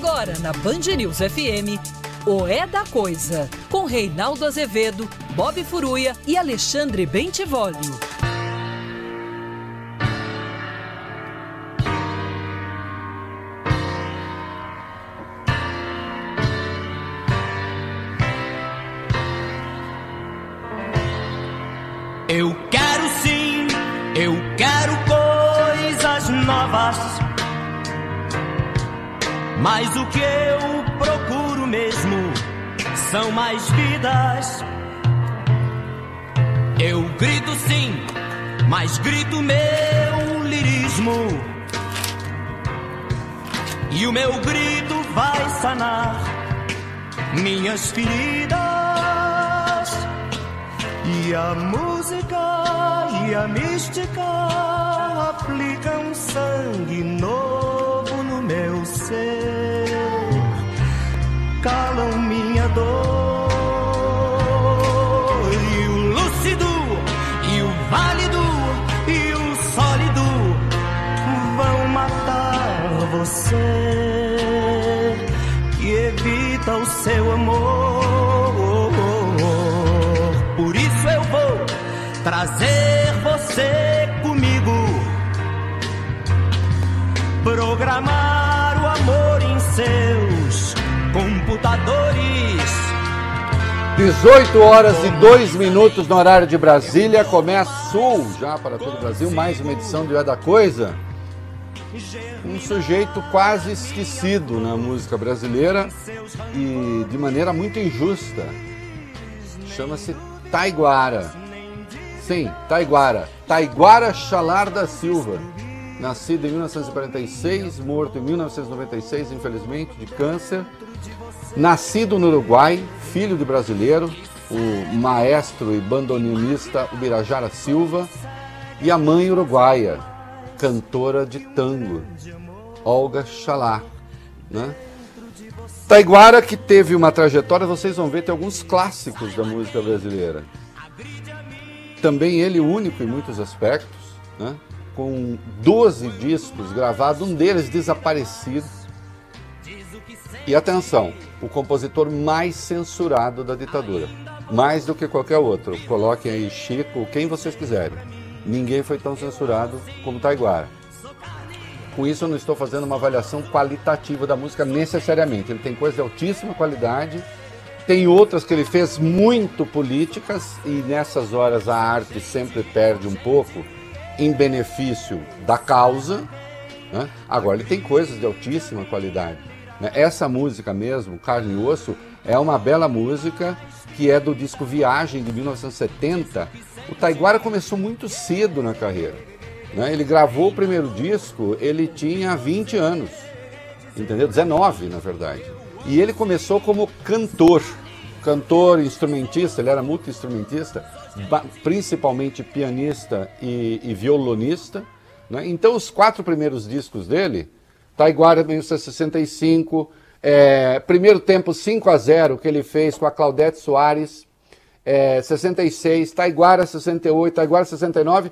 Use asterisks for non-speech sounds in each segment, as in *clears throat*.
Agora na Band News FM, o É da Coisa, com Reinaldo Azevedo, Bob Furuia e Alexandre Bentivolio. Mas o que eu procuro mesmo são mais vidas. Eu grito sim, mas grito meu lirismo. E o meu grito vai sanar minhas feridas. E a música e a mística aplicam sangue novo no meu ser, calam minha dor. E o lúcido, e o válido, e o sólido vão matar você, que evita o seu amor. Por isso eu vou trazer você comigo. Programar o amor em seus computadores. 18 horas e 2 minutos no horário de Brasília. Começou já para todo o Brasil mais uma edição do É da Coisa. Um sujeito quase esquecido na música brasileira e de maneira muito injusta. Chama-se Taiguara. Sim, Taiguara. Taiguara Chalar da Silva. Nascido em 1946, morto em 1996, infelizmente, de câncer. Nascido no Uruguai, filho de brasileiro, o maestro e bandoneonista Ubirajara Silva. E a mãe uruguaia, cantora de tango, Olga Chalá. Né? Taiguara, que teve uma trajetória, vocês vão ver, tem alguns clássicos da música brasileira. Também ele único em muitos aspectos, né? com 12 discos gravados, um deles desaparecido. E atenção, o compositor mais censurado da ditadura. Mais do que qualquer outro. Coloquem aí Chico, quem vocês quiserem. Ninguém foi tão censurado como Taiguara. Com isso, eu não estou fazendo uma avaliação qualitativa da música necessariamente. Ele tem coisas de altíssima qualidade, tem outras que ele fez muito políticas, e nessas horas a arte sempre perde um pouco em benefício da causa. Né? Agora, ele tem coisas de altíssima qualidade. Né? Essa música mesmo, Carne e Osso, é uma bela música que é do disco Viagem de 1970. O Taiguara começou muito cedo na carreira. Né? Ele gravou o primeiro disco, ele tinha 20 anos, entendeu? 19, na verdade. E ele começou como cantor, cantor, instrumentista, ele era multi-instrumentista, principalmente pianista e, e violonista. Né? Então, os quatro primeiros discos dele, Taiguara 1965, é, primeiro tempo 5 a 0 que ele fez com a Claudete Soares, é, 66, Taiguara 68, Taiguara 69,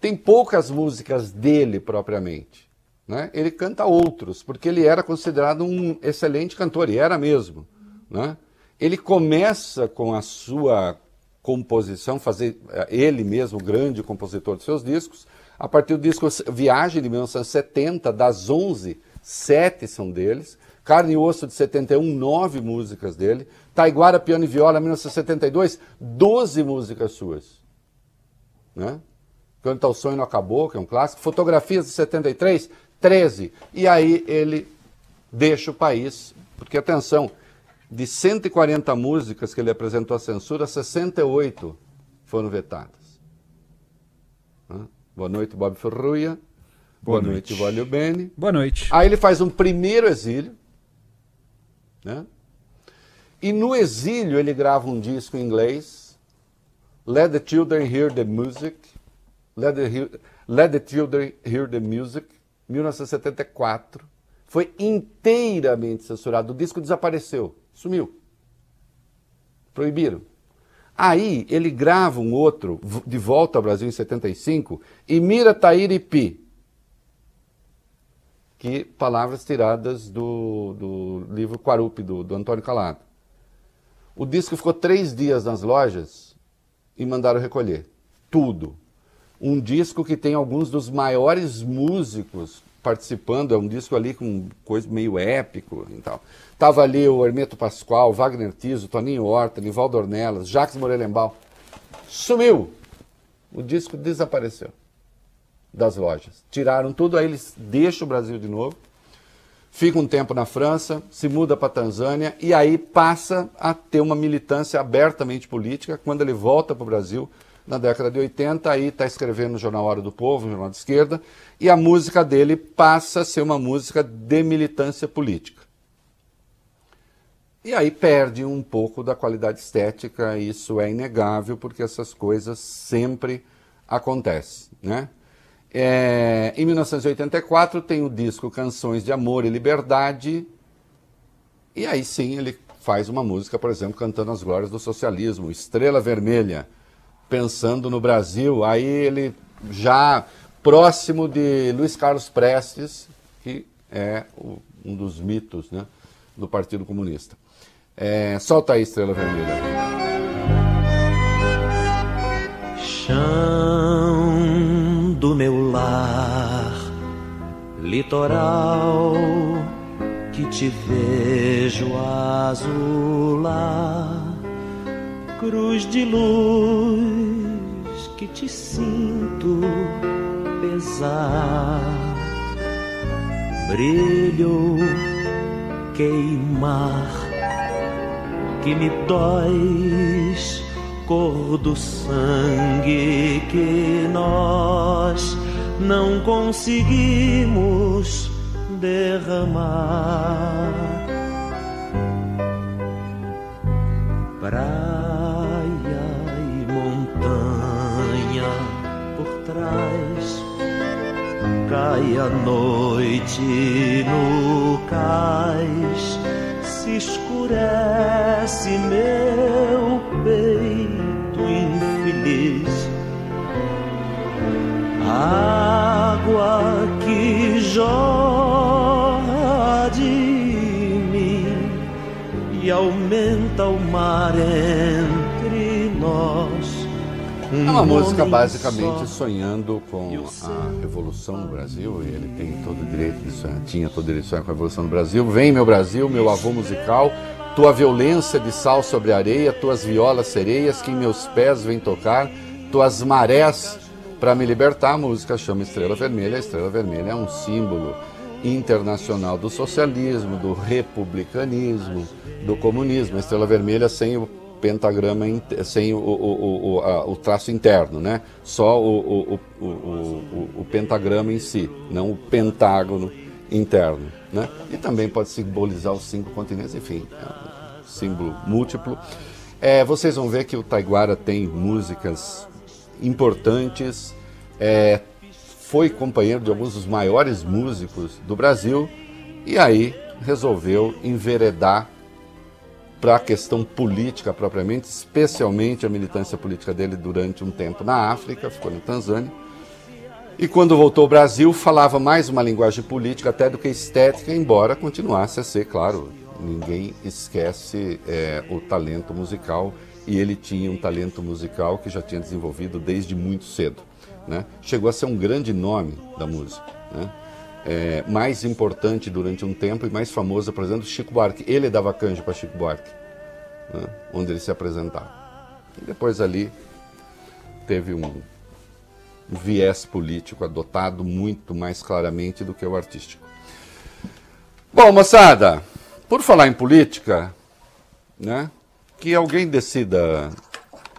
tem poucas músicas dele propriamente. Né? Ele canta outros, porque ele era considerado um excelente cantor, e era mesmo. Né? Ele começa com a sua composição, fazer ele mesmo, o grande compositor de seus discos, a partir do disco Viagem de 1970, das 11, sete são deles. Carne e Osso de 71, nove músicas dele. Taiguara, Piano e Viola, 1972, 12 músicas suas. Né? Canta o Sonho Não Acabou, que é um clássico. Fotografias de 73, 13. E aí ele deixa o país, porque atenção, de 140 músicas que ele apresentou à censura, 68 foram vetadas. Boa noite, Bob Ferruia. Boa, Boa noite, noite Valio Bene. Boa noite. Aí ele faz um primeiro exílio. Né? E no exílio ele grava um disco em inglês. Let the Children Hear the Music. Let the, Let the Children Hear the Music. 1974. Foi inteiramente censurado. O disco desapareceu. Sumiu. Proibiram. Aí ele grava um outro, de volta ao Brasil em 75, e Mira Tairipi, que palavras tiradas do, do livro Quarupi, do, do Antônio Calado. O disco ficou três dias nas lojas e mandaram recolher. Tudo. Um disco que tem alguns dos maiores músicos participando, é um disco ali com coisa meio épico e tal. Tava ali o Hermeto Pascoal, Wagner Tiso, Toninho Horta, Nivaldo Ornelas, Jacques Morelenbaum. Sumiu! O disco desapareceu das lojas. Tiraram tudo, aí eles deixam o Brasil de novo, fica um tempo na França, se muda para Tanzânia e aí passa a ter uma militância abertamente política. Quando ele volta para o Brasil, na década de 80, aí está escrevendo no Jornal Hora do Povo, um jornal de esquerda, e a música dele passa a ser uma música de militância política. E aí perde um pouco da qualidade estética, isso é inegável, porque essas coisas sempre acontecem, né? É, em 1984 tem o disco Canções de Amor e Liberdade, e aí sim ele faz uma música, por exemplo, cantando as glórias do socialismo, Estrela Vermelha, pensando no Brasil, aí ele já próximo de Luiz Carlos Prestes, que é o, um dos mitos né, do Partido Comunista. É, solta aí, Estrela Vermelha. Chão do meu lar, litoral que te vejo azular, cruz de luz que te sinto pesar, brilho queimar que me dóis, cor do sangue que nós não conseguimos derramar. Cai a noite no cais se escurece meu peito infeliz. Água que jorra de mim e aumenta o mar nós. É uma música basicamente sonhando com a revolução no Brasil, e ele tem todo o direito de sonhar, tinha todo o direito de sonhar com a revolução no Brasil. Vem, meu Brasil, meu avô musical, tua violência de sal sobre a areia, tuas violas sereias que em meus pés vêm tocar, tuas marés para me libertar. A música chama Estrela Vermelha. A Estrela Vermelha é um símbolo internacional do socialismo, do republicanismo, do comunismo. A Estrela Vermelha sem o pentagrama sem o, o, o, a, o, traço interno, né? Só o, o, pentagrama em si, não o pentágono interno, né? E também pode simbolizar os cinco continentes, enfim, é um símbolo múltiplo. É, vocês vão ver que o Taiguara tem músicas importantes, é, foi companheiro de alguns dos maiores músicos do Brasil e aí resolveu enveredar para a questão política propriamente, especialmente a militância política dele durante um tempo na África, ficou na Tanzânia. E quando voltou ao Brasil, falava mais uma linguagem política até do que estética, embora continuasse a ser, claro, ninguém esquece é, o talento musical, e ele tinha um talento musical que já tinha desenvolvido desde muito cedo. Né? Chegou a ser um grande nome da música. Né? É, mais importante durante um tempo e mais famosa, por exemplo, Chico Buarque. Ele dava canja para Chico Buarque, né, onde ele se apresentava. E depois ali teve um viés político adotado muito mais claramente do que o artístico. Bom, moçada, por falar em política, né, que alguém decida,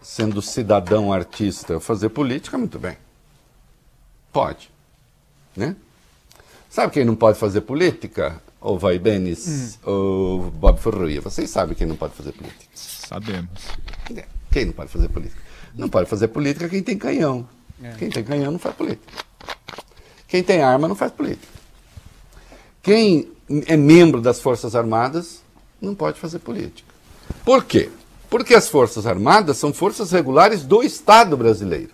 sendo cidadão artista, fazer política, muito bem. Pode. Né? Sabe quem não pode fazer política? Ou Vai Benes, hum. ou Bob Ferruia. Vocês sabem quem não pode fazer política. Sabemos. Quem não pode fazer política? Não pode fazer política quem tem canhão. É. Quem tem canhão não faz política. Quem tem arma não faz política. Quem é membro das Forças Armadas não pode fazer política. Por quê? Porque as Forças Armadas são forças regulares do Estado brasileiro.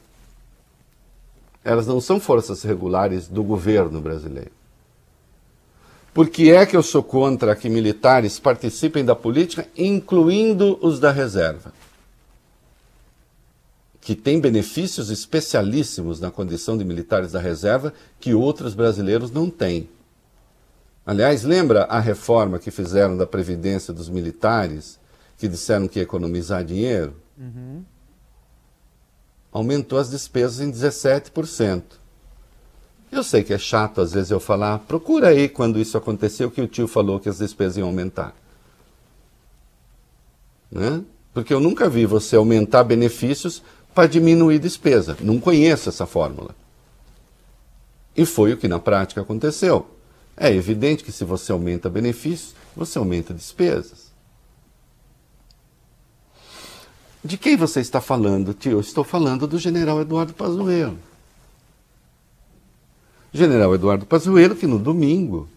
Elas não são forças regulares do governo brasileiro. Por que é que eu sou contra que militares participem da política, incluindo os da reserva? Que tem benefícios especialíssimos na condição de militares da reserva que outros brasileiros não têm. Aliás, lembra a reforma que fizeram da Previdência dos militares, que disseram que ia economizar dinheiro? Uhum. Aumentou as despesas em 17%. Eu sei que é chato às vezes eu falar, procura aí quando isso aconteceu que o tio falou que as despesas iam aumentar. Né? Porque eu nunca vi você aumentar benefícios para diminuir despesa. Não conheço essa fórmula. E foi o que na prática aconteceu. É evidente que se você aumenta benefícios, você aumenta despesas. De quem você está falando, tio? Eu estou falando do general Eduardo Pazuello. General Eduardo Pazuello, que no domingo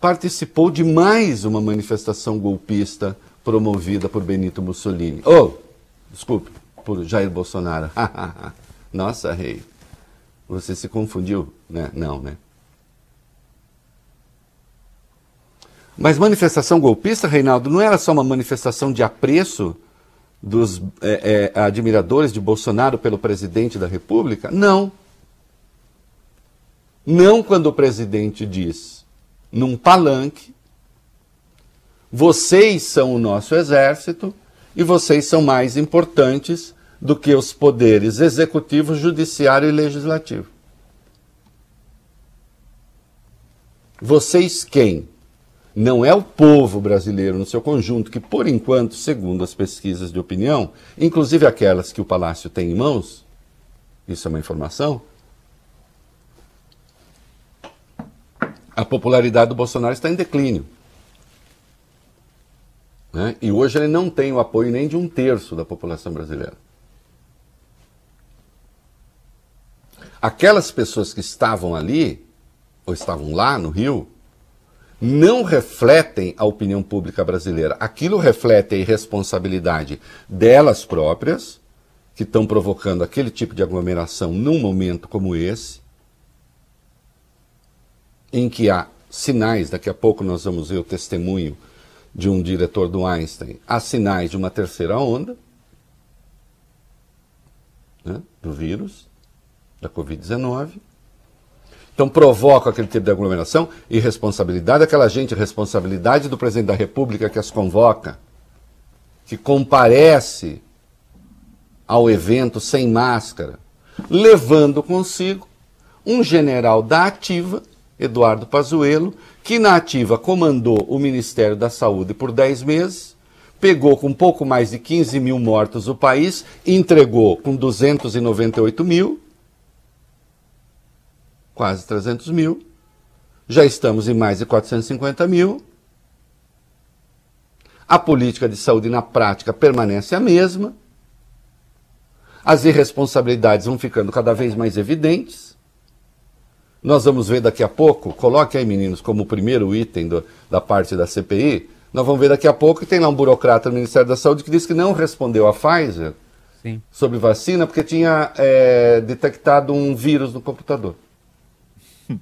participou de mais uma manifestação golpista promovida por Benito Mussolini. Oh, desculpe, por Jair Bolsonaro. *laughs* Nossa, rei, você se confundiu, né? Não, né? Mas manifestação golpista, Reinaldo, não era só uma manifestação de apreço dos é, é, admiradores de Bolsonaro pelo presidente da República? Não. Não quando o presidente diz, num palanque, vocês são o nosso exército e vocês são mais importantes do que os poderes executivo, judiciário e legislativo. Vocês quem? Não é o povo brasileiro no seu conjunto, que por enquanto, segundo as pesquisas de opinião, inclusive aquelas que o Palácio tem em mãos, isso é uma informação, a popularidade do Bolsonaro está em declínio. Né? E hoje ele não tem o apoio nem de um terço da população brasileira. Aquelas pessoas que estavam ali, ou estavam lá no Rio, não refletem a opinião pública brasileira. Aquilo reflete a irresponsabilidade delas próprias, que estão provocando aquele tipo de aglomeração num momento como esse, em que há sinais, daqui a pouco nós vamos ver o testemunho de um diretor do Einstein, há sinais de uma terceira onda né, do vírus, da Covid-19. Então provoca aquele tipo de aglomeração e responsabilidade daquela gente, responsabilidade do presidente da República que as convoca, que comparece ao evento sem máscara, levando consigo um general da ativa Eduardo Pazuello, que na ativa comandou o Ministério da Saúde por 10 meses, pegou com pouco mais de 15 mil mortos o país, entregou com 298 mil, quase 300 mil, já estamos em mais de 450 mil. A política de saúde na prática permanece a mesma. As irresponsabilidades vão ficando cada vez mais evidentes. Nós vamos ver daqui a pouco, coloque aí, meninos, como o primeiro item do, da parte da CPI. Nós vamos ver daqui a pouco que tem lá um burocrata do Ministério da Saúde que disse que não respondeu à Pfizer Sim. sobre vacina porque tinha é, detectado um vírus no computador. *laughs*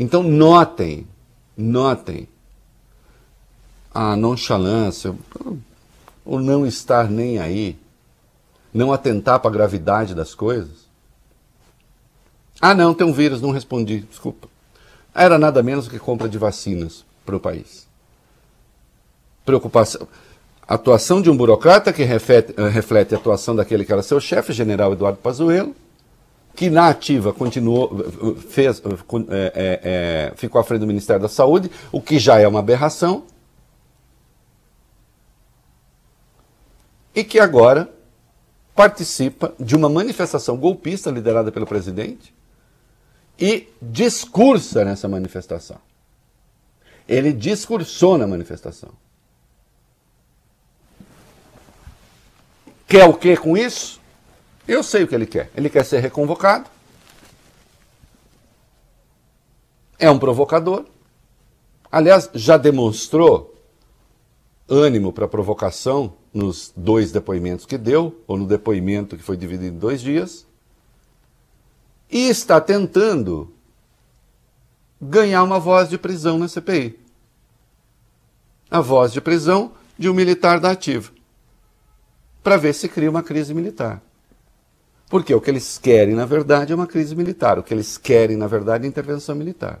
Então, notem, notem a nonchalância, o não estar nem aí, não atentar para a gravidade das coisas. Ah, não, tem um vírus, não respondi, desculpa. Era nada menos que compra de vacinas para o país. Preocupação. Atuação de um burocrata que reflete, eh, reflete a atuação daquele que era seu chefe, general Eduardo Pazuello, que na ativa continuou, fez, é, é, ficou à frente do Ministério da Saúde, o que já é uma aberração, e que agora participa de uma manifestação golpista liderada pelo presidente, e discursa nessa manifestação. Ele discursou na manifestação. Quer o que com isso? Eu sei o que ele quer. Ele quer ser reconvocado. É um provocador. Aliás, já demonstrou ânimo para provocação nos dois depoimentos que deu, ou no depoimento que foi dividido em dois dias e está tentando ganhar uma voz de prisão na CPI. A voz de prisão de um militar da ativa. Para ver se cria uma crise militar. Porque o que eles querem, na verdade, é uma crise militar. O que eles querem, na verdade, é intervenção militar.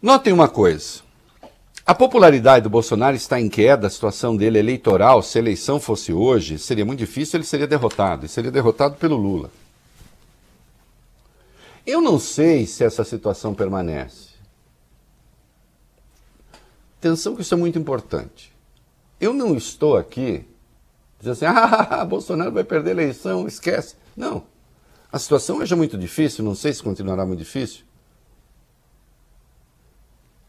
Notem uma coisa. A popularidade do Bolsonaro está em queda, a situação dele eleitoral, se a eleição fosse hoje, seria muito difícil, ele seria derrotado, e seria derrotado pelo Lula. Eu não sei se essa situação permanece. Atenção que isso é muito importante. Eu não estou aqui dizendo assim, *laughs* ah, Bolsonaro vai perder a eleição, esquece. Não. A situação hoje é muito difícil, não sei se continuará muito difícil.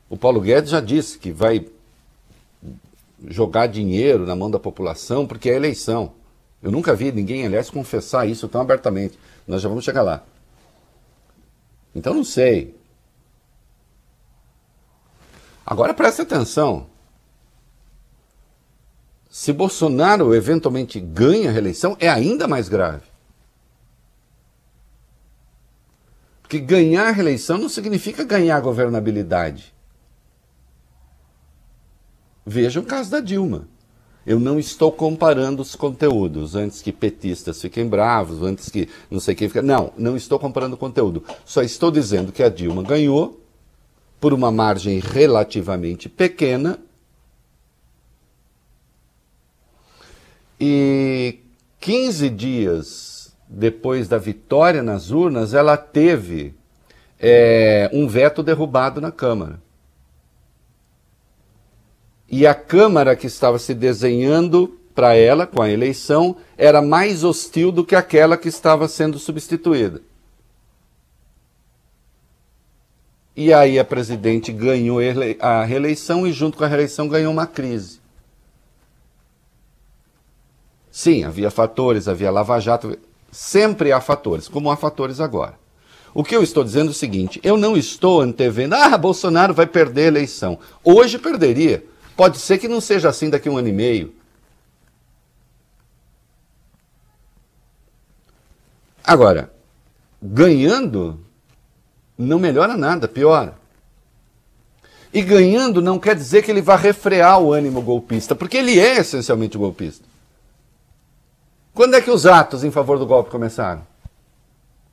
O Paulo Guedes já disse que vai jogar dinheiro na mão da população porque é eleição. Eu nunca vi ninguém, aliás, confessar isso tão abertamente. Nós já vamos chegar lá. Então não sei. Agora preste atenção. Se Bolsonaro eventualmente ganha a reeleição, é ainda mais grave. Porque ganhar a reeleição não significa ganhar a governabilidade. Veja o caso da Dilma. Eu não estou comparando os conteúdos antes que petistas fiquem bravos, antes que não sei quem fique. Não, não estou comparando o conteúdo. Só estou dizendo que a Dilma ganhou por uma margem relativamente pequena e 15 dias depois da vitória nas urnas, ela teve é, um veto derrubado na Câmara. E a Câmara que estava se desenhando para ela, com a eleição, era mais hostil do que aquela que estava sendo substituída. E aí a presidente ganhou a reeleição e, junto com a reeleição, ganhou uma crise. Sim, havia fatores, havia Lava Jato, Sempre há fatores, como há fatores agora. O que eu estou dizendo é o seguinte: eu não estou antevendo, ah, Bolsonaro vai perder a eleição. Hoje perderia. Pode ser que não seja assim daqui a um ano e meio. Agora, ganhando não melhora nada, piora. E ganhando não quer dizer que ele vá refrear o ânimo golpista, porque ele é essencialmente golpista. Quando é que os atos em favor do golpe começaram?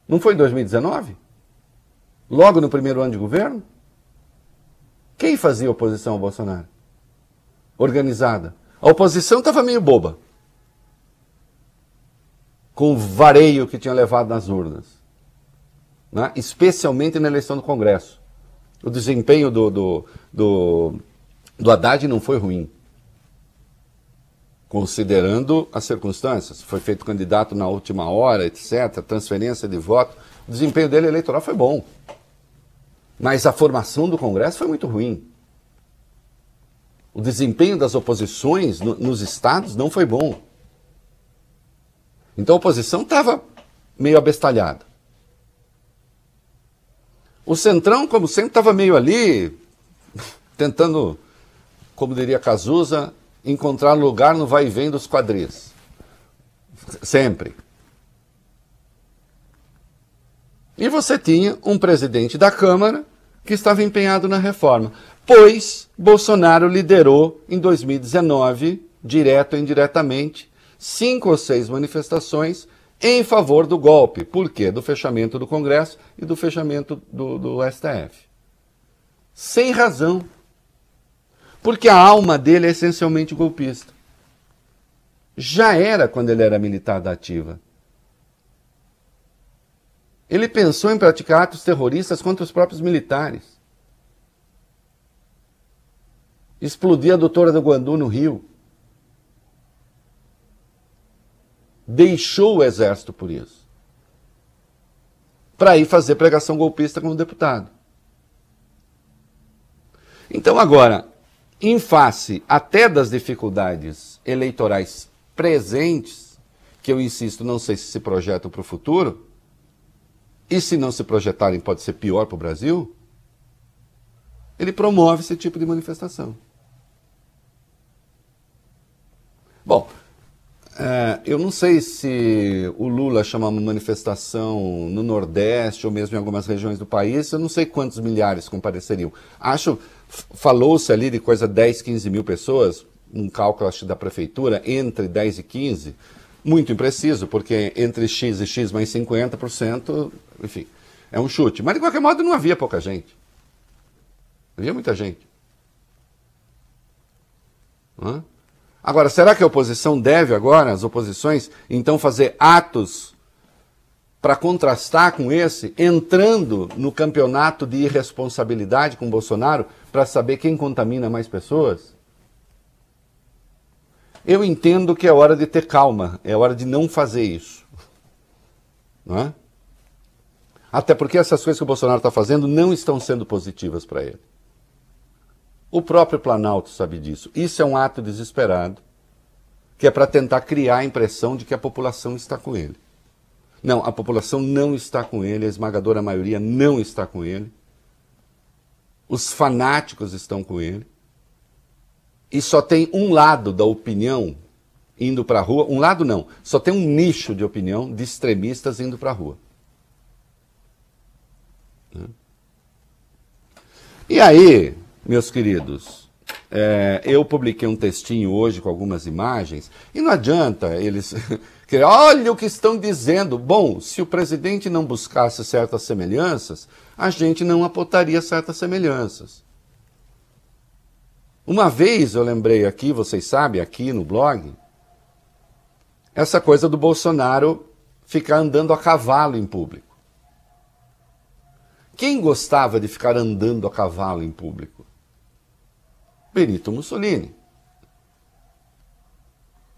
Não foi em 2019? Logo no primeiro ano de governo? Quem fazia oposição ao Bolsonaro? Organizada. A oposição estava meio boba. Com o vareio que tinha levado nas urnas. Né? Especialmente na eleição do Congresso. O desempenho do, do, do, do Haddad não foi ruim considerando as circunstâncias. Foi feito candidato na última hora, etc., transferência de voto. O desempenho dele eleitoral foi bom. Mas a formação do Congresso foi muito ruim. O desempenho das oposições no, nos estados não foi bom. Então a oposição estava meio abestalhada. O Centrão, como sempre, estava meio ali, *laughs* tentando, como diria Cazuza, encontrar lugar no vai e vem dos quadris. Sempre. E você tinha um presidente da Câmara que estava empenhado na reforma, pois Bolsonaro liderou em 2019, direto ou indiretamente, cinco ou seis manifestações em favor do golpe. Por quê? Do fechamento do Congresso e do fechamento do, do STF. Sem razão. Porque a alma dele é essencialmente golpista. Já era quando ele era militar da ativa. Ele pensou em praticar atos terroristas contra os próprios militares. Explodir a doutora do Guandu no Rio. Deixou o exército por isso. Para ir fazer pregação golpista como deputado. Então agora, em face até das dificuldades eleitorais presentes, que eu insisto, não sei se se projetam para o futuro, e se não se projetarem pode ser pior para o Brasil, ele promove esse tipo de manifestação. Bom, É, eu não sei se o Lula chama uma manifestação no Nordeste ou mesmo em algumas regiões do país, eu não sei quantos milhares compareceriam. Acho, falou-se ali de coisa 10, 15 mil pessoas, um cálculo acho da prefeitura, entre 10 e 15, muito impreciso, porque entre X e X mais 50%, enfim, é um chute. Mas de qualquer modo não havia pouca gente. Havia muita gente. Hã? Agora, será que a oposição deve agora, as oposições, então fazer atos para contrastar com esse, entrando no campeonato de irresponsabilidade com Bolsonaro para saber quem contamina mais pessoas? Eu entendo que é hora de ter calma, é hora de não fazer isso. Não é? Até porque essas coisas que o Bolsonaro está fazendo não estão sendo positivas para ele. O próprio Planalto sabe disso. Isso é um ato desesperado, que é para tentar criar a impressão de que a população está com ele. Não, a população não está com ele, a esmagadora maioria não está com ele. Os fanáticos estão com ele. E só tem um lado da opinião indo para a rua, um lado não, só tem um nicho de opinião de extremistas indo para a rua. E aí, meus queridos, é, eu publiquei um textinho hoje com algumas imagens, e não adianta eles. *laughs* Olha o que estão dizendo. Bom, se o presidente não buscasse certas semelhanças, a gente não apontaria certas semelhanças. Uma vez eu lembrei aqui, vocês sabem, aqui no blog, essa coisa do Bolsonaro ficar andando a cavalo em público. Quem gostava de ficar andando a cavalo em público? Benito Mussolini.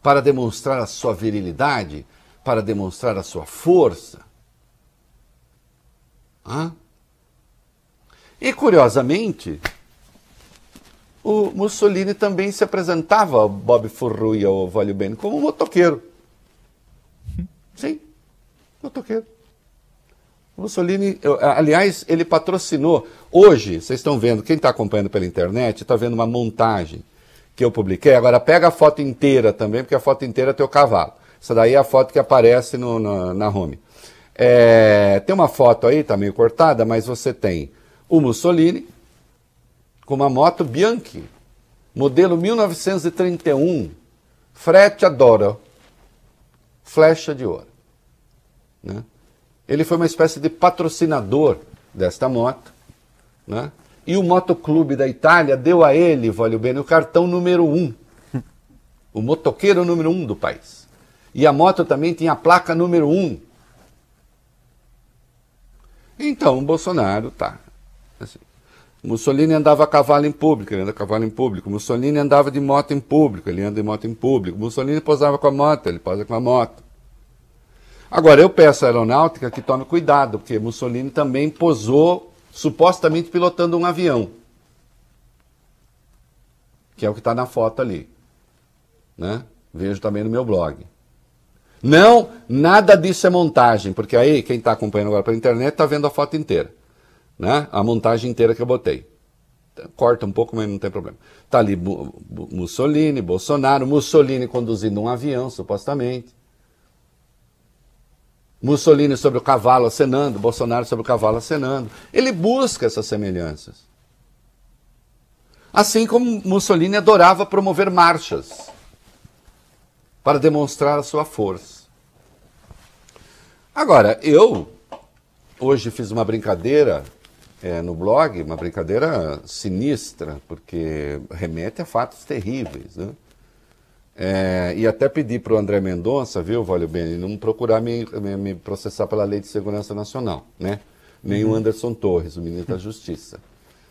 Para demonstrar a sua virilidade, para demonstrar a sua força. Hã? E curiosamente, o Mussolini também se apresentava ao Bob Furrui ao Vale Bene como motoqueiro. Sim, motoqueiro. Mussolini, aliás, ele patrocinou. Hoje, vocês estão vendo, quem está acompanhando pela internet, está vendo uma montagem que eu publiquei. Agora, pega a foto inteira também, porque a foto inteira tem o cavalo. Essa daí é a foto que aparece no, na, na home. É, tem uma foto aí, está meio cortada, mas você tem o Mussolini com uma moto Bianchi, modelo 1931, Freccia d'Oro, flecha de ouro. Né? Ele foi uma espécie de patrocinador desta moto, né? E o Motoclube da Itália deu a ele, Vólio Bene, o cartão número um. O motoqueiro número um do país. E a moto também tinha a placa número um. Então, o Bolsonaro tá. Assim. Mussolini andava a cavalo em público, ele anda a cavalo em público. Mussolini andava de moto em público, ele anda de moto em público. Mussolini posava com a moto, ele posa com a moto. Agora, eu peço à aeronáutica que tome cuidado, porque Mussolini também posou supostamente pilotando um avião. Que é o que está na foto ali. Né? Vejo também no meu blog. Não, nada disso é montagem, porque aí quem está acompanhando agora pela internet está vendo a foto inteira. Né? A montagem inteira que eu botei. Corta um pouco, mas não tem problema. Está ali Mussolini, Bolsonaro, Mussolini conduzindo um avião, supostamente. Mussolini sobre o cavalo acenando, Bolsonaro sobre o cavalo acenando. Ele busca essas semelhanças. Assim como Mussolini adorava promover marchas para demonstrar a sua força. Agora, eu hoje fiz uma brincadeira é, no blog, uma brincadeira sinistra, porque remete a fatos terríveis. Né? É, e até pedi para o André Mendonça, viu, Valeu Bem, não procurar me, me, processar pela Lei de Segurança Nacional, né? Nem uhum. o Anderson Torres, o ministro da Justiça.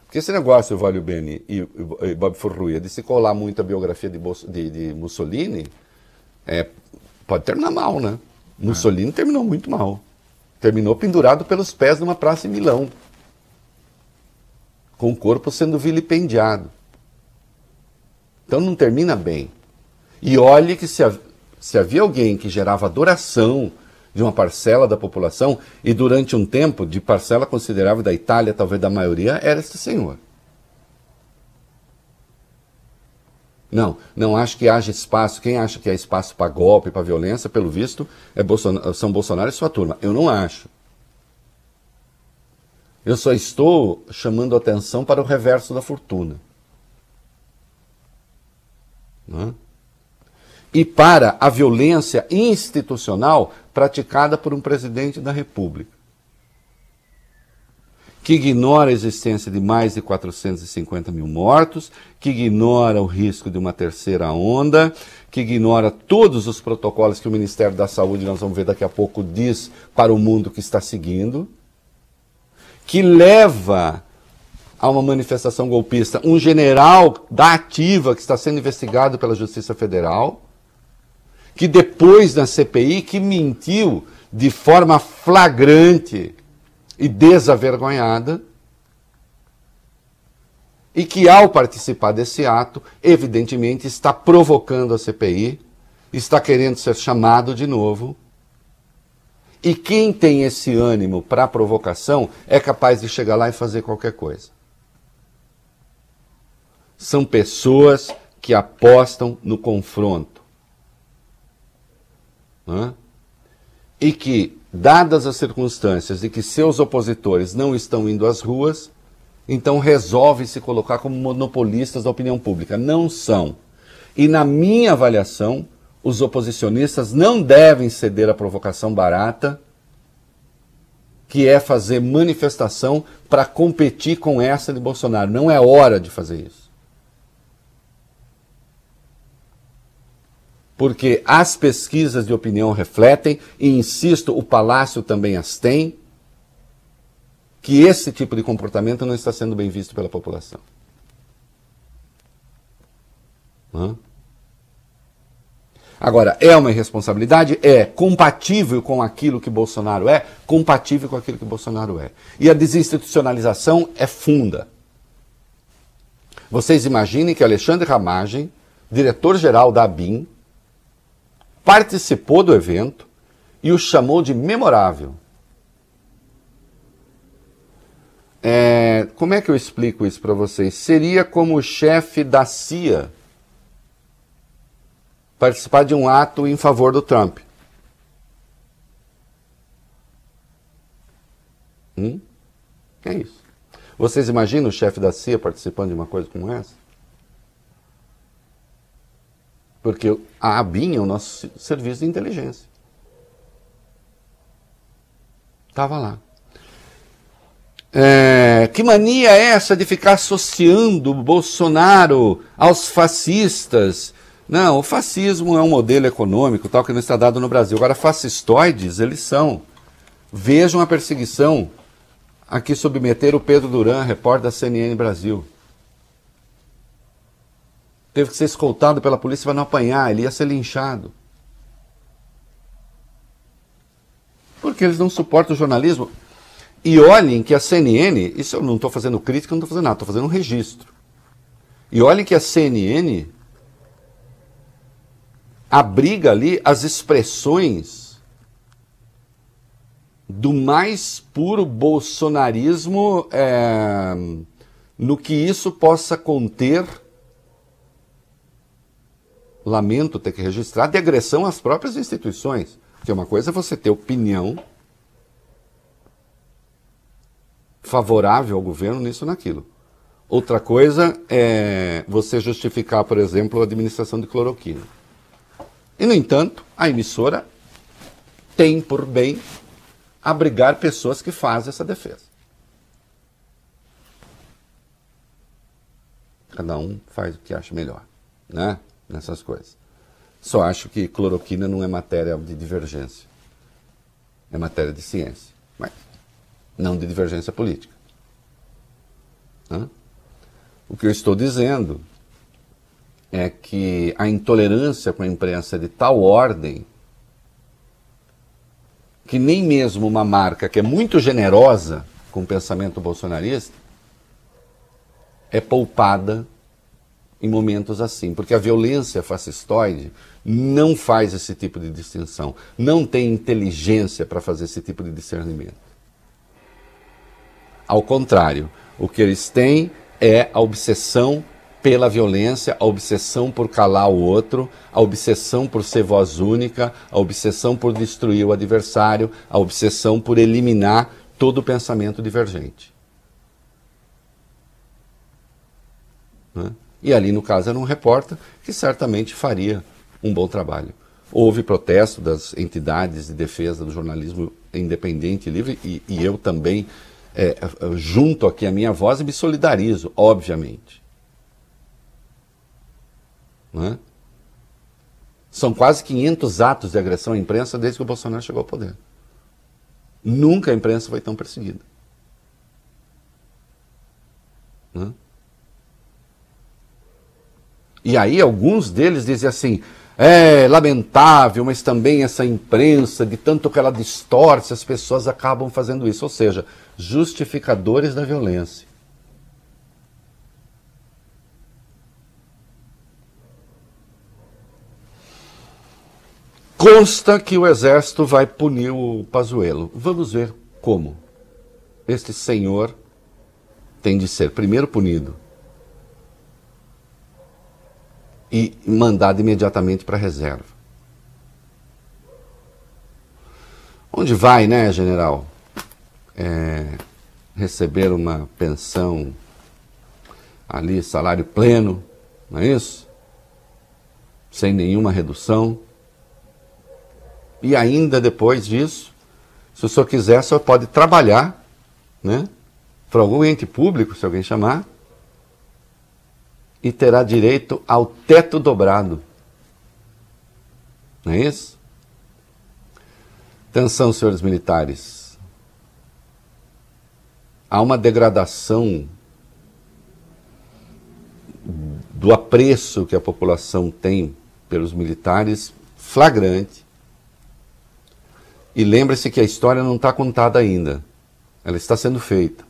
Porque esse negócio, Valeu Beni e, e, Bob Furruia, de se colar muito a biografia de, de, de Mussolini, é, pode terminar mal, né? É. Mussolini terminou muito mal. Terminou pendurado pelos pés numa praça em Milão. Com o corpo sendo vilipendiado. Então não termina bem. E olhe que se, se havia alguém que gerava adoração de uma parcela da população, e durante um tempo, de parcela considerável da Itália, talvez da maioria, era este senhor. Não, não acho que haja espaço. Quem acha que há espaço para golpe, para violência, pelo visto, é Bolsonaro, são Bolsonaro e sua turma. Eu não acho. Eu só estou chamando atenção para o reverso da fortuna. Não é? E para a violência institucional praticada por um presidente da República que ignora a existência de mais de 450 mil mortos, que ignora o risco de uma terceira onda, que ignora todos os protocolos que o Ministério da Saúde, nós vamos ver daqui a pouco, diz para o mundo que está seguindo, que leva a uma manifestação golpista um general da ativa que está sendo investigado pela Justiça Federal, depois na CPI que mentiu de forma flagrante e desavergonhada, e que ao participar desse ato, evidentemente está provocando a CPI, está querendo ser chamado de novo. E quem tem esse ânimo para provocação é capaz de chegar lá e fazer qualquer coisa. São pessoas que apostam no confronto. Né? E que dadas as circunstâncias de que seus opositores não estão indo às ruas, então resolve se colocar como monopolistas da opinião pública. Não são. E na minha avaliação, os oposicionistas não devem ceder à provocação barata, que é fazer manifestação para competir com essa de Bolsonaro. Não é hora de fazer isso. Porque as pesquisas de opinião refletem, e insisto, o Palácio também as tem, que esse tipo de comportamento não está sendo bem visto pela população. Hã? Agora, é uma irresponsabilidade? É compatível com aquilo que Bolsonaro é? Compatível com aquilo que Bolsonaro é. E a desinstitucionalização é funda. Vocês imaginem que Alexandre Ramagem, diretor-geral da ABIN, participou do evento e o chamou de memorável. É, como é que eu explico isso para vocês? Seria como o chefe da CIA participar de um ato em favor do Trump. Hum? É isso. Vocês imaginam o chefe da CIA participando de uma coisa como essa? Porque a ABIN é o nosso serviço de inteligência. Estava lá. É, que mania é essa de ficar associando Bolsonaro aos fascistas? Não, o fascismo é um modelo econômico tal que não está dado no Brasil. Agora, fascistoides, eles são. Vejam a perseguição a que submeteram o Pedro Duran, repórter da CNN Brasil teve que ser escoltado pela polícia para não apanhar, ele ia ser linchado. Porque eles não suportam o jornalismo. E olhem que a CNN, isso eu não estou fazendo crítica, não estou fazendo nada, estou fazendo um registro. E olhem que a CNN abriga ali as expressões do mais puro bolsonarismo é, no que isso possa conter lamento ter que registrar, de agressão às próprias instituições. Porque uma coisa é você ter opinião favorável ao governo nisso ou naquilo. Outra coisa é você justificar, por exemplo, a administração de cloroquina. E, no entanto, a emissora tem por bem abrigar pessoas que fazem essa defesa. Cada um faz o que acha melhor, né? Nessas coisas. Só acho que cloroquina não é matéria de divergência. É matéria de ciência, mas não de divergência política. Hã? O que eu estou dizendo é que a intolerância com a imprensa é de tal ordem que nem mesmo uma marca que é muito generosa com o pensamento bolsonarista é poupada em momentos assim, porque a violência fascistoide não faz esse tipo de distinção, não tem inteligência para fazer esse tipo de discernimento. Ao contrário, o que eles têm é a obsessão pela violência, a obsessão por calar o outro, a obsessão por ser voz única, a obsessão por destruir o adversário, a obsessão por eliminar todo o pensamento divergente. Né? E ali, no caso, era um repórter que certamente faria um bom trabalho. Houve protesto das entidades de defesa do jornalismo independente e livre, e, e eu também é, junto aqui a minha voz e me solidarizo, obviamente. Né? São quase 500 atos de agressão à imprensa desde que o Bolsonaro chegou ao poder. Nunca a imprensa foi tão perseguida. Né? E aí alguns deles dizem assim, é lamentável, mas também essa imprensa, de tanto que ela distorce, as pessoas acabam fazendo isso. Ou seja, justificadores da violência. Consta que o exército vai punir o Pazuello. Vamos ver como. Este senhor tem de ser primeiro punido e mandado imediatamente para a reserva. Onde vai, né, general? É, receber uma pensão ali, salário pleno, não é isso? Sem nenhuma redução. E ainda depois disso, se o senhor quiser, o senhor pode trabalhar, né? Para algum ente público, se alguém chamar, e terá direito ao teto dobrado. Não é isso? Atenção, senhores militares. Há uma degradação do apreço que a população tem pelos militares flagrante. E lembre-se que a história não está contada ainda. Ela está sendo feita.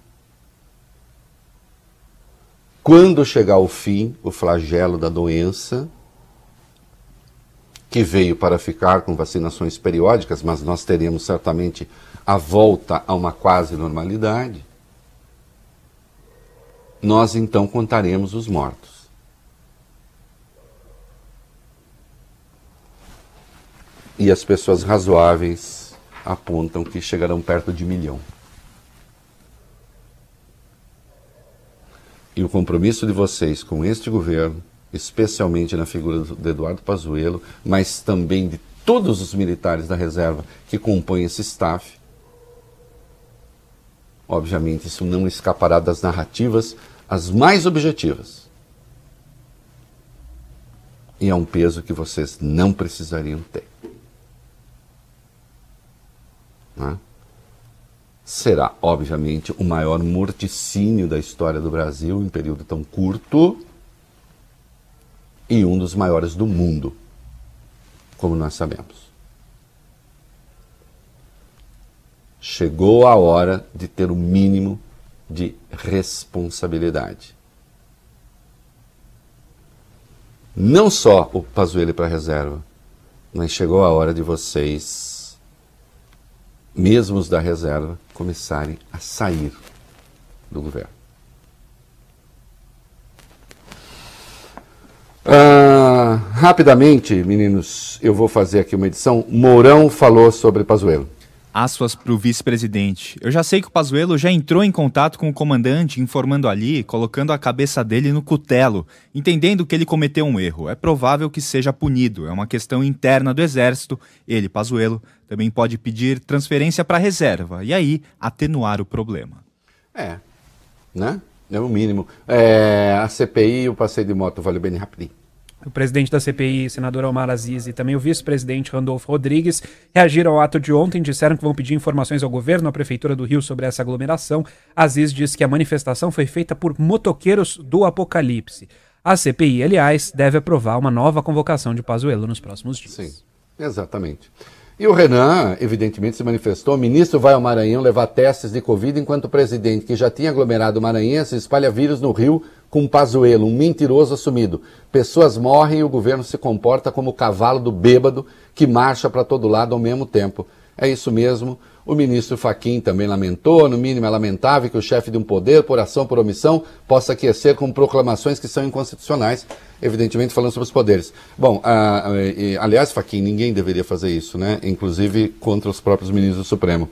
Quando chegar ao fim, o flagelo da doença, que veio para ficar com vacinações periódicas, mas nós teremos certamente a volta a uma quase normalidade, nós então contaremos os mortos. E as pessoas razoáveis apontam que chegarão perto de milhão. E o compromisso de vocês com este governo, especialmente na figura do Eduardo Pazuello, mas também de todos os militares da reserva que compõem esse staff, obviamente isso não escapará das narrativas as mais objetivas. E é um peso que vocês não precisariam ter. Não é? Será, obviamente, o maior morticínio da história do Brasil em período tão curto e um dos maiores do mundo, como nós sabemos. Chegou a hora de ter o mínimo de responsabilidade. Não só o Pazuello para a reserva, mas chegou a hora de vocês mesmo os da reserva, começarem a sair do governo. Ah, rapidamente, meninos, eu vou fazer aqui uma edição. Mourão falou sobre Pazuello aspas para o vice-presidente. Eu já sei que o Pazuello já entrou em contato com o comandante, informando ali, colocando a cabeça dele no cutelo, entendendo que ele cometeu um erro. É provável que seja punido, é uma questão interna do Exército. Ele, Pazuello, também pode pedir transferência para reserva e aí atenuar o problema. É, né? É o mínimo. É, a CPI, o passeio de moto, vale bem rapidinho. O presidente da CPI, senador Omar Aziz, e também o vice-presidente Randolfo Rodrigues reagiram ao ato de ontem, disseram que vão pedir informações ao governo, à Prefeitura do Rio sobre essa aglomeração. Aziz disse que a manifestação foi feita por motoqueiros do apocalipse. A CPI, aliás, deve aprovar uma nova convocação de Pazuello nos próximos dias. Sim, exatamente. E o Renan, evidentemente, se manifestou. O ministro vai ao Maranhão levar testes de Covid, enquanto o presidente, que já tinha aglomerado maranhense, espalha vírus no Rio com um pazuelo, um mentiroso assumido. Pessoas morrem e o governo se comporta como o cavalo do bêbado que marcha para todo lado ao mesmo tempo. É isso mesmo. O ministro Faquim também lamentou, no mínimo é lamentável que o chefe de um poder, por ação por omissão, possa aquecer com proclamações que são inconstitucionais, evidentemente falando sobre os poderes. Bom, a, a, a, aliás, Faquim, ninguém deveria fazer isso, né? Inclusive contra os próprios ministros do Supremo.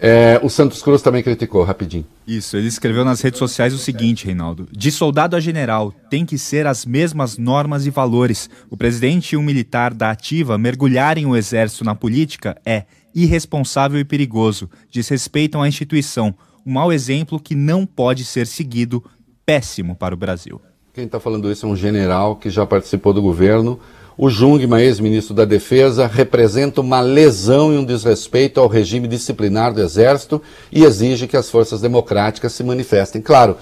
É, o Santos Cruz também criticou, rapidinho. Isso, ele escreveu nas redes sociais o seguinte, Reinaldo: De soldado a general, tem que ser as mesmas normas e valores. O presidente e um militar da ativa mergulharem o exército na política é irresponsável e perigoso, desrespeitam a instituição. Um mau exemplo que não pode ser seguido, péssimo para o Brasil. Quem está falando isso é um general que já participou do governo. O Jungmann, ex-ministro da Defesa, representa uma lesão e um desrespeito ao regime disciplinar do Exército e exige que as forças democráticas se manifestem. Claro,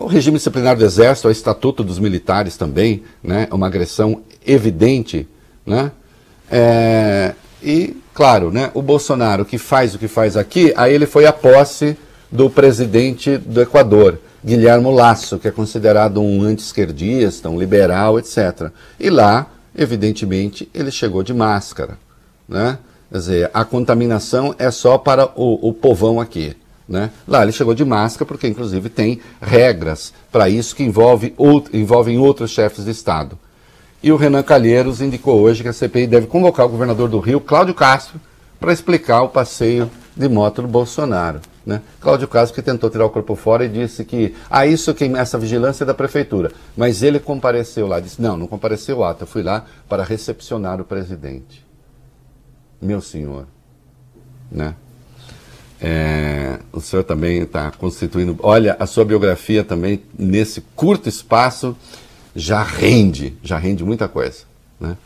o regime disciplinar do Exército, o Estatuto dos Militares também, né, é uma agressão evidente, né? É, e, claro, né, o Bolsonaro que faz o que faz aqui, aí ele foi a posse do presidente do Equador, Guilherme Lasso, que é considerado um anti-esquerdista, um liberal, etc. E lá, evidentemente, ele chegou de máscara. Né? Quer dizer, a contaminação é só para o, o povão aqui. Né? Lá ele chegou de máscara, porque inclusive tem regras para isso que envolve envolvem outros chefes de Estado. E o Renan Calheiros indicou hoje que a CPI deve convocar o governador do Rio, Cláudio Castro, para explicar o passeio de moto do Bolsonaro. Né? Cláudio Castro que tentou tirar o corpo fora e disse que ah, isso que essa vigilância é da prefeitura. Mas ele compareceu lá, disse, não, não compareceu ato, eu fui lá para recepcionar o presidente. Meu senhor. Né? É, o senhor também está constituindo. Olha, a sua biografia também, nesse curto espaço, já rende, já rende muita coisa. Né?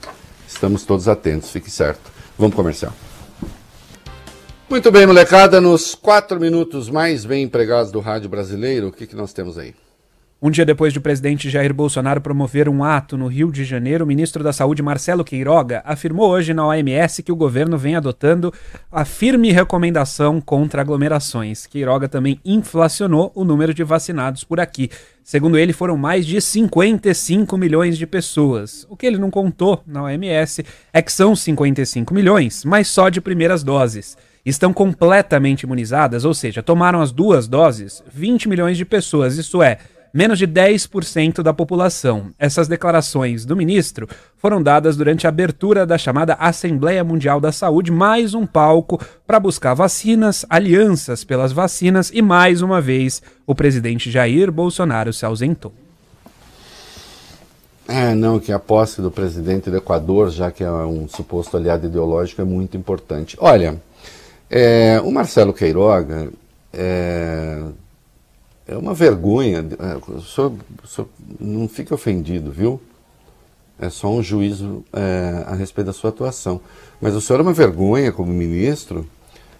Estamos todos atentos, fique certo. Vamos comercial. Muito bem, molecada, nos quatro minutos mais bem empregados do rádio brasileiro, o que, que nós temos aí? Um dia depois de o presidente Jair Bolsonaro promover um ato no Rio de Janeiro, o ministro da Saúde, Marcelo Queiroga, afirmou hoje na OMS que o governo vem adotando a firme recomendação contra aglomerações. Queiroga também inflacionou o número de vacinados por aqui. Segundo ele, foram mais de 55 milhões de pessoas. O que ele não contou na OMS é que são 55 milhões, mas só de primeiras doses estão completamente imunizadas, ou seja, tomaram as duas doses, 20 milhões de pessoas, isso é, menos de 10% da população. Essas declarações do ministro foram dadas durante a abertura da chamada Assembleia Mundial da Saúde, mais um palco para buscar vacinas, alianças pelas vacinas e, mais uma vez, o presidente Jair Bolsonaro se ausentou. É, não, que a posse do presidente do Equador, já que é um suposto aliado ideológico, é muito importante. Olha, é, o Marcelo Queiroga é, é uma vergonha. É, o senhor, o senhor não fique ofendido, viu? É só um juízo é, a respeito da sua atuação. Mas o senhor é uma vergonha como ministro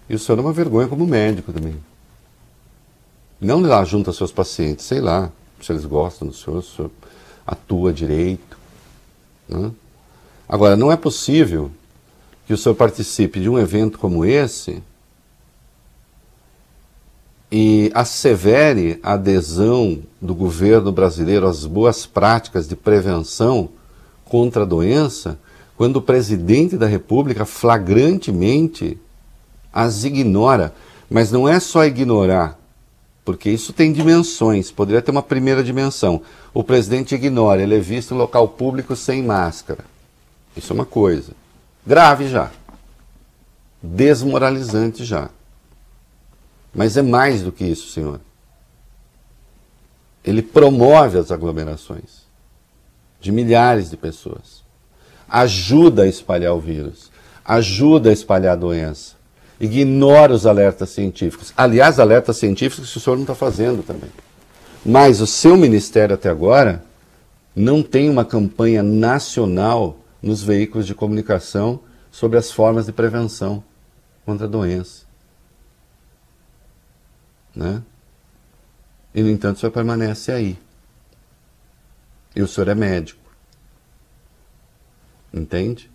e o senhor é uma vergonha como médico também. Não lá junto aos seus pacientes, sei lá, se eles gostam do senhor, o senhor atua direito. Né? Agora, não é possível que o senhor participe de um evento como esse e assevere a adesão do governo brasileiro às boas práticas de prevenção contra a doença, quando o presidente da República flagrantemente as ignora. Mas não é só ignorar, porque isso tem dimensões, poderia ter uma primeira dimensão. O presidente ignora, ele é visto em local público sem máscara. Isso é uma coisa. Grave já. Desmoralizante já. Mas é mais do que isso, Senhor. Ele promove as aglomerações de milhares de pessoas. Ajuda a espalhar o vírus. Ajuda a espalhar a doença. Ignora os alertas científicos. Aliás, alertas científicos que o senhor não está fazendo também. Mas o seu ministério até agora não tem uma campanha nacional nos veículos de comunicação sobre as formas de prevenção contra a doença. Né? E, no entanto, o senhor permanece aí. E o senhor é médico. Entende?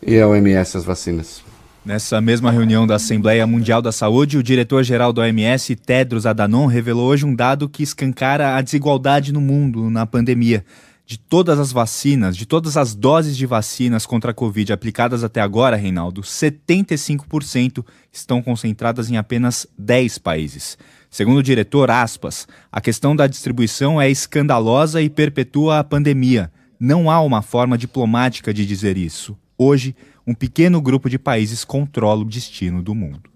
E a OMS as vacinas. Nessa mesma reunião da Assembleia Mundial da Saúde, o diretor-geral da OMS, Tedros Adhanom, revelou hoje um dado que escancara a desigualdade no mundo na pandemia. De todas as vacinas, de todas as doses de vacinas contra a Covid aplicadas até agora, Reinaldo, 75% estão concentradas em apenas 10 países. Segundo o diretor Aspas, a questão da distribuição é escandalosa e perpetua a pandemia. Não há uma forma diplomática de dizer isso. Hoje, um pequeno grupo de países controla o destino do mundo.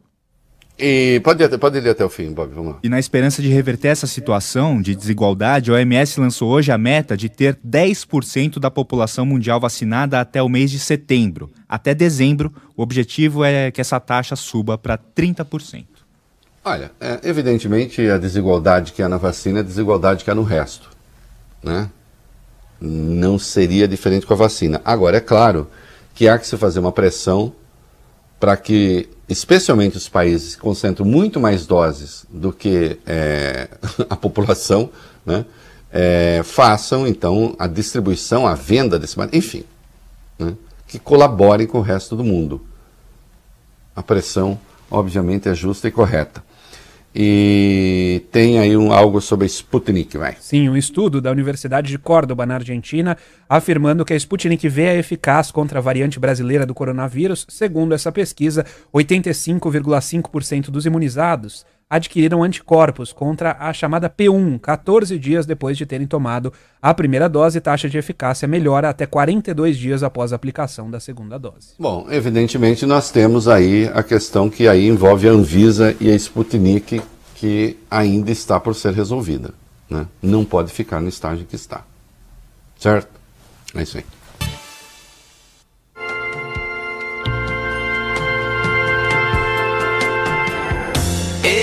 E pode, ir- pode ir até o fim, Bob, vamos lá. E na esperança de reverter essa situação de desigualdade, a OMS lançou hoje a meta de ter 10% da população mundial vacinada até o mês de setembro. Até dezembro, o objetivo é que essa taxa suba para 30%. Olha, é, evidentemente a desigualdade que há na vacina é a desigualdade que há no resto, né? Não seria diferente com a vacina. Agora, é claro que há que se fazer uma pressão para que, especialmente os países que concentram muito mais doses do que é, *laughs* a população, né, é, façam então a distribuição, a venda desse material, enfim, né, que colaborem com o resto do mundo. A pressão, obviamente, é justa e correta. E tem aí um, algo sobre Sputnik, vai. Sim, um estudo da Universidade de Córdoba, na Argentina, afirmando que a Sputnik V é eficaz contra a variante brasileira do coronavírus. Segundo essa pesquisa, 85,5% dos imunizados adquiriram anticorpos contra a chamada P1 14 dias depois de terem tomado a primeira dose. Taxa de eficácia melhora até 42 dias após a aplicação da segunda dose. Bom, evidentemente nós temos aí a questão que aí envolve a Anvisa e a Sputnik, que ainda está por ser resolvida. Né? Não pode ficar no estágio que está. Certo? É isso aí.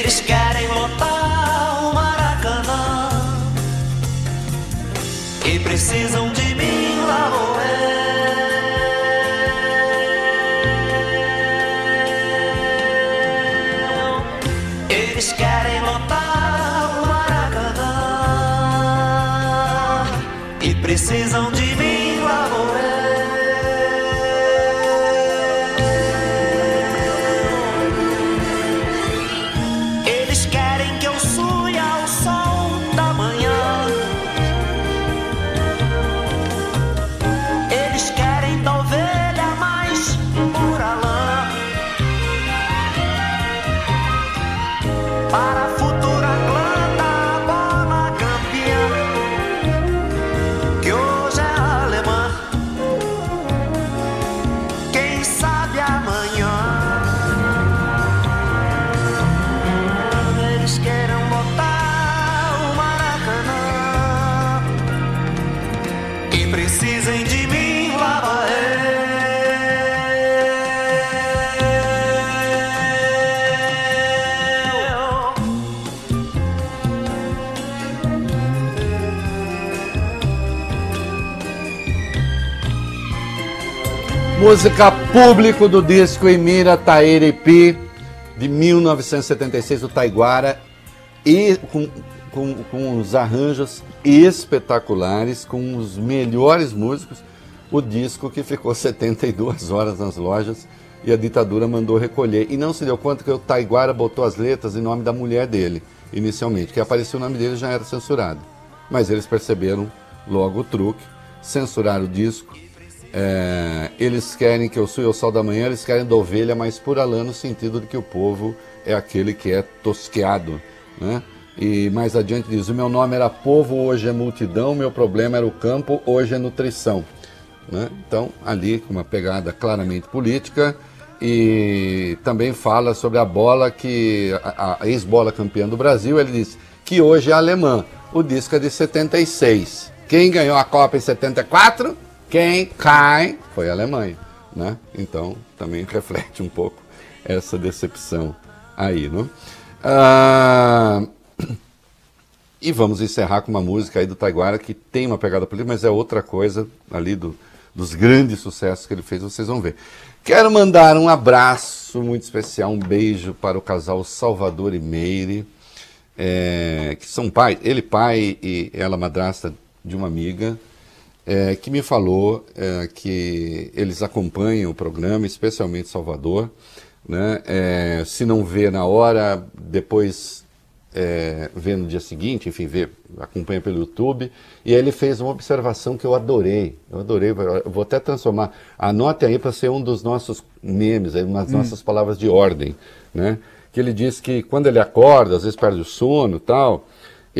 Eles querem lotar o Maracanã e precisam de mim lá. Eles querem lotar o Maracanã e precisam de Música público do disco Emira Tairipi, de 1976, do Taiguara, e com, com, com os arranjos espetaculares, com os melhores músicos. O disco que ficou *laughs* 72 horas nas lojas e a ditadura mandou recolher. E não se deu conta que o Taiguara botou as letras em nome da mulher dele, inicialmente. Que apareceu o nome dele já era censurado. Mas eles perceberam logo o truque, censuraram o disco. É, eles querem que eu sua o sol da manhã, eles querem da ovelha mais pura lã, no sentido de que o povo é aquele que é tosqueado. Né? E mais adiante diz: O meu nome era povo, hoje é multidão, meu problema era o campo, hoje é nutrição. Né? Então, ali com uma pegada claramente política e também fala sobre a bola que a, a ex-bola campeã do Brasil, ele diz que hoje é alemã. O disco é de 76. Quem ganhou a Copa em 74? Quem cai foi a Alemanha, né? Então, também *laughs* reflete um pouco essa decepção aí, né? Ah, *clears throat* e vamos encerrar com uma música aí do Taiguara que tem uma pegada política, mas é outra coisa ali do, dos grandes sucessos que ele fez, vocês vão ver. Quero mandar um abraço muito especial, um beijo para o casal Salvador e Meire, é, que são pai, ele pai e ela madrasta de uma amiga, é, que me falou é, que eles acompanham o programa, especialmente Salvador. Né? É, se não vê na hora, depois é, vê no dia seguinte, enfim, vê, acompanha pelo YouTube, e aí ele fez uma observação que eu adorei. Eu adorei, eu vou até transformar. Anote aí para ser um dos nossos memes, aí, umas nossas palavras de ordem, né? Que ele diz que quando ele acorda, às vezes perde o sono tal,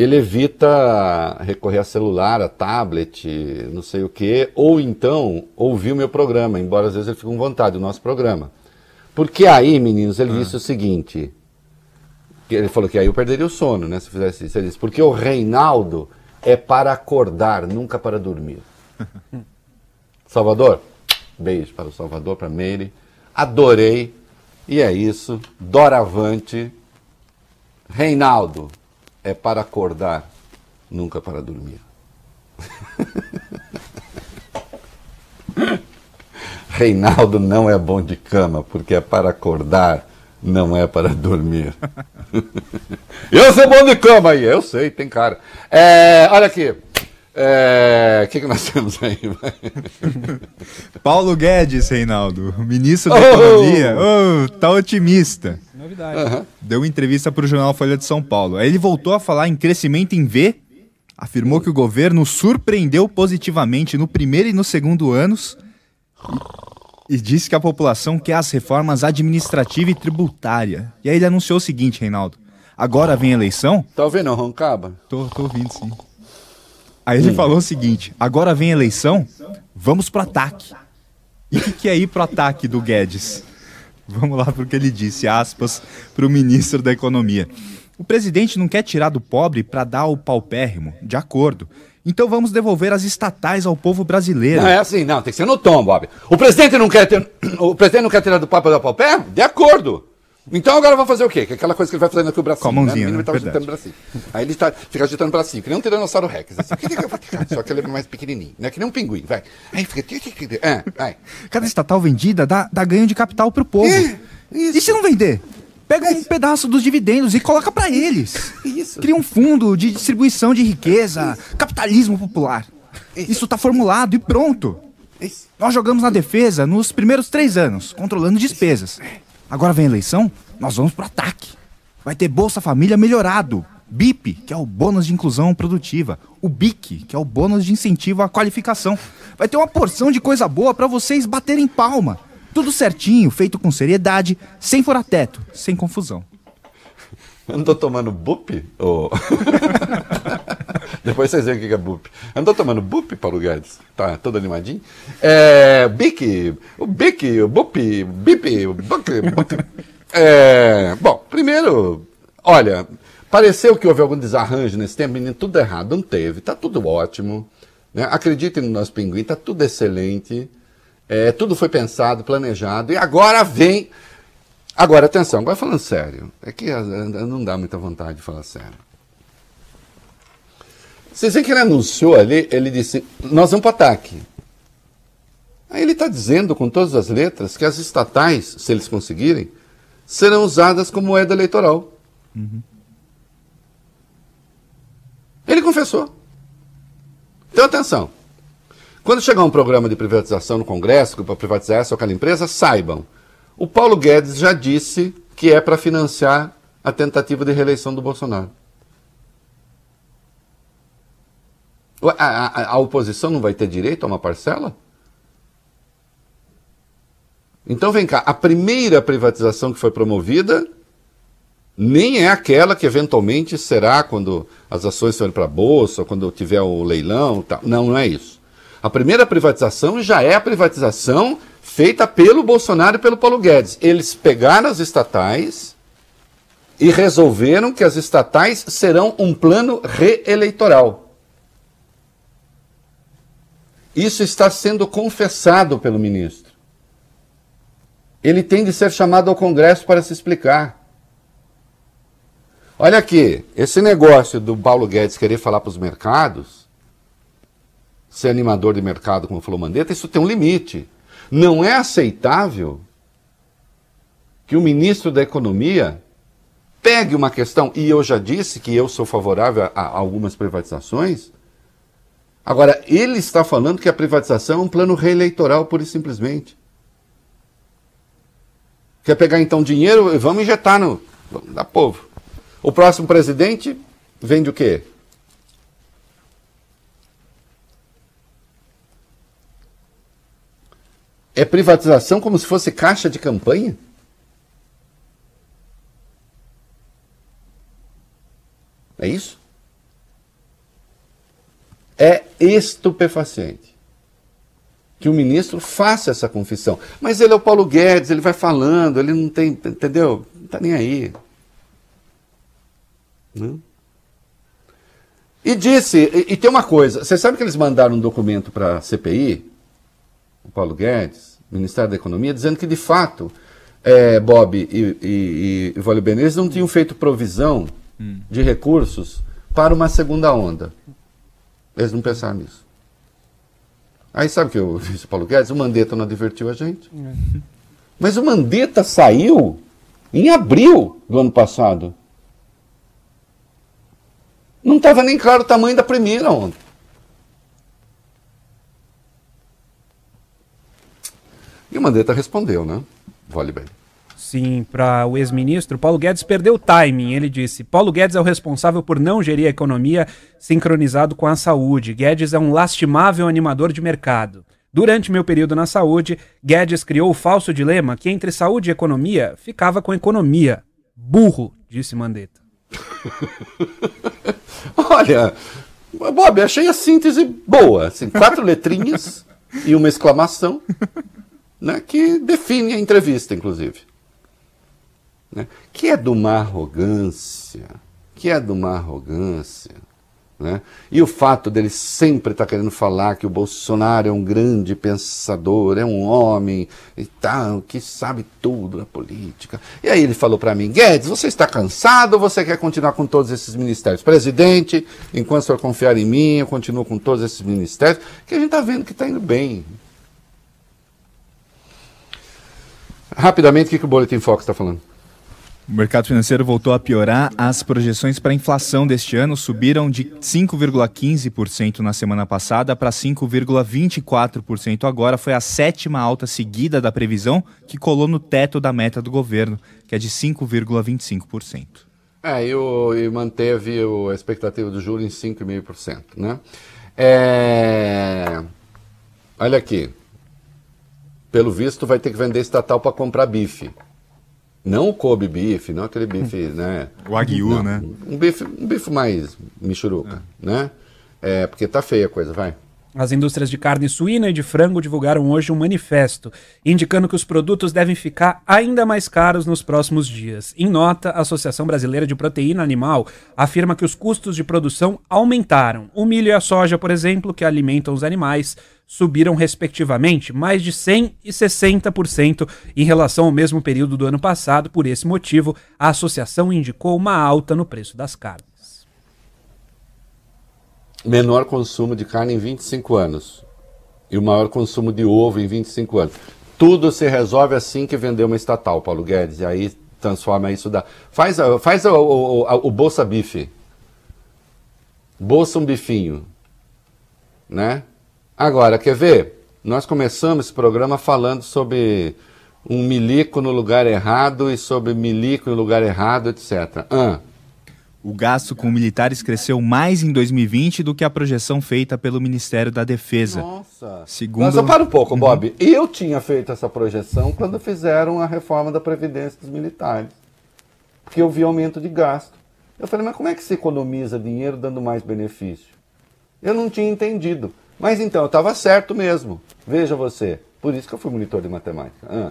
ele evita recorrer a celular, a tablet, não sei o quê, ou então ouvir o meu programa, embora às vezes ele fique com vontade do nosso programa. Porque aí, meninos, ele disse o seguinte, ele falou que aí eu perderia o sono, né, se eu fizesse isso. Ele disse, porque o Reinaldo é para acordar, nunca para dormir. *laughs* Salvador, beijo para o Salvador, para a Meire. Adorei. E é isso. Doravante. Reinaldo é para acordar, nunca para dormir. *laughs* Reinaldo não é bom de cama, porque é para acordar, não é para dormir. *laughs* eu sou bom de cama aí, eu sei, tem cara. É, olha aqui. É, O que, que nós temos aí? *laughs* Paulo Guedes, Reinaldo, ministro da Oh! Economia, oh, tá otimista. Novidade. Deu entrevista para o jornal Folha de São Paulo. Aí ele voltou a falar em crescimento em V, afirmou que o governo surpreendeu positivamente no primeiro e no segundo anos e disse que a população quer as reformas administrativa e tributária. E aí ele anunciou o seguinte, Reinaldo. Agora vem a eleição? Tá ouvindo, Roncaba? Tô, tô ouvindo, sim. Aí ele falou o seguinte: agora vem a eleição, vamos pro ataque. E o que, que é ir pro ataque do Guedes? *laughs* Vamos lá porque ele disse, aspas, pro ministro da Economia. O presidente não quer tirar do pobre para dar ao paupérrimo, de acordo. Então vamos devolver as estatais ao povo brasileiro. Não é assim, não, tem que ser no tom, Bob. O presidente não quer ter, *coughs* o presidente não quer tirar do papo da papel? De acordo. Então agora vamos fazer o quê? Que é aquela coisa que ele vai fazendo aqui o bracinho. Com a mãozinha, né? O menino né? tá agitando o bracinho. Aí ele tá, fica agitando o bracinho, que nem um tiranossauro rex. Assim. Só que ele é mais pequenininho, né? Que nem um pinguim, vai. Aí fica... É, vai. Cada estatal vendida dá, dá ganho de capital pro povo. É, isso. E se não vender? Pega um pedaço dos dividendos e coloca para eles. Isso. Cria um fundo de distribuição de riqueza, capitalismo popular. Isso. Isso está formulado e pronto. Isso. Nós jogamos na defesa nos primeiros três anos, controlando despesas. Agora vem a eleição, nós vamos pro ataque. Vai ter Bolsa Família melhorado. BIP, que é o bônus de inclusão produtiva. O BIC, que é o bônus de incentivo à qualificação. Vai ter uma porção de coisa boa para vocês baterem palma. Tudo certinho, feito com seriedade, sem fura-teto, sem confusão. Tô tomando bup? Ô. *laughs* Depois vocês veem o que é bup. Tô tomando bup, Paulo Guedes. Tá todo animadinho. É, bic, o bic, o bup, bip, o buc, buc. É, bom, primeiro, olha, pareceu que houve algum desarranjo nesse tempo, menino, tudo errado. Não teve, tá tudo ótimo. Né? Acreditem no nosso pinguim, tá tudo excelente. É, tudo foi pensado, planejado. E agora vem Agora, atenção, agora falando sério, é que ah, não dá muita vontade de falar sério. Vocês veem que ele anunciou ali, ele disse, nós vamos para ataque. Aí ele está dizendo com todas as letras que as estatais, se eles conseguirem, serão usadas como moeda eleitoral. Ele confessou. Então atenção. Quando chegar um programa de privatização no Congresso para privatizar essa ou aquela empresa, saibam. O Paulo Guedes já disse que é para financiar a tentativa de reeleição do Bolsonaro. A, a- a oposição não vai ter direito a uma parcela? Então vem cá, a primeira privatização que foi promovida nem é aquela que eventualmente será quando as ações forem para a bolsa, quando tiver o leilão, tal. não, não é isso. A primeira privatização já é a privatização feita pelo Bolsonaro e pelo Paulo Guedes. Eles pegaram as estatais e resolveram que as estatais serão um plano reeleitoral. Isso está sendo confessado pelo ministro. Ele tem de ser chamado ao Congresso para se explicar. Olha aqui, esse negócio do Paulo Guedes querer falar para os mercados, ser animador de mercado, como falou Mandetta, isso tem um limite. Não é aceitável que o ministro da Economia pegue uma questão, e eu já disse que eu sou favorável a, algumas privatizações. Agora, ele está falando que a privatização é um plano reeleitoral, pura e simplesmente. Quer pegar então dinheiro e vamos injetar no. Vamos dar povo. O próximo presidente vende o quê? É privatização como se fosse caixa de campanha? É isso? É estupefaciente que o ministro faça essa confissão. Mas ele é o Paulo Guedes, ele vai falando, ele não tem, entendeu? Não está nem aí. Não? E disse, e, e, tem uma coisa, você sabe que eles mandaram um documento para a CPI, o Paulo Guedes, Ministério da Economia, dizendo que de fato é, Bob e, e, e Vale Benez não tinham feito provisão hum. de recursos para uma segunda onda. Eles não pensaram nisso. Aí sabe o que eu *laughs* disse, Paulo Guedes? O Mandetta não advertiu a gente. É. Mas o Mandetta saiu em abril do ano passado. Não estava nem claro o tamanho da primeira onda. E o Mandetta respondeu, né? Vale bem. Sim, para o ex-ministro, Paulo Guedes perdeu o timing. Ele disse: Paulo Guedes é o responsável por não gerir a economia sincronizado com a saúde. Guedes é um lastimável animador de mercado. Durante meu período na saúde, Guedes criou o falso dilema que entre saúde e economia ficava com economia. Burro, disse Mandetta. *laughs* Olha, Bob, achei a síntese boa. Assim, quatro letrinhas *laughs* e uma exclamação né, que define a entrevista, inclusive né? que é de uma arrogância, que é de uma arrogância. Né? E o fato dele sempre estar tá querendo falar que o Bolsonaro é um grande pensador, é um homem e tal, que sabe tudo da política. E aí ele falou para mim: Guedes, você está cansado ou você quer continuar com todos esses ministérios? Presidente, enquanto o senhor confiar em mim, eu continuo com todos esses ministérios, que a gente está vendo que está indo bem. Rapidamente, o que, que o Boletim Fox está falando? O mercado financeiro voltou a piorar. As projeções para a inflação deste ano subiram de 5,15% na semana passada para 5,24% agora. Foi a sétima alta seguida da previsão, que colou no teto da meta do governo, que é de 5,25%. É, e, o, e manteve a expectativa do juro em 5,5%. Né? É... Olha aqui. Pelo visto, vai ter que vender estatal para comprar bife. Não o Kobe beef, não aquele bife, *laughs* né? O Aguiu, não, né? Um bife, um bife mais michuruca, é. né? É, porque tá feia a coisa, vai. As indústrias de carne suína e de frango divulgaram hoje um manifesto indicando que os produtos devem ficar ainda mais caros nos próximos dias. Em nota, a Associação Brasileira de Proteína Animal afirma que os custos de produção aumentaram. O milho e a soja, por exemplo, que alimentam os animais, subiram respectivamente mais de 100 e 60% em relação ao mesmo período do ano passado. Por esse motivo, a associação indicou uma alta no preço das carnes. Menor consumo de carne em 25 anos e o maior consumo de ovo em 25 anos. Tudo se resolve assim que vender uma estatal, Paulo Guedes, e aí transforma isso da. Faz, faz o, o, o, o Bolsa Bife. Bolsa um bifinho. Né? Agora, quer ver? Nós começamos esse programa falando sobre um milico no lugar errado e sobre milico no lugar errado, etc. Ah. O gasto com militares cresceu mais em 2020 do que a projeção feita pelo Ministério da Defesa. Nossa. Segundo... Mas para um pouco, uhum. Bob. Eu tinha feito essa projeção quando fizeram a reforma da Previdência dos militares. Porque eu vi aumento de gasto. Eu falei, mas como é que se economiza dinheiro dando mais benefício? Eu não tinha entendido. Mas então, eu estava certo mesmo. Veja você. Por isso que eu fui monitor de matemática. Ah.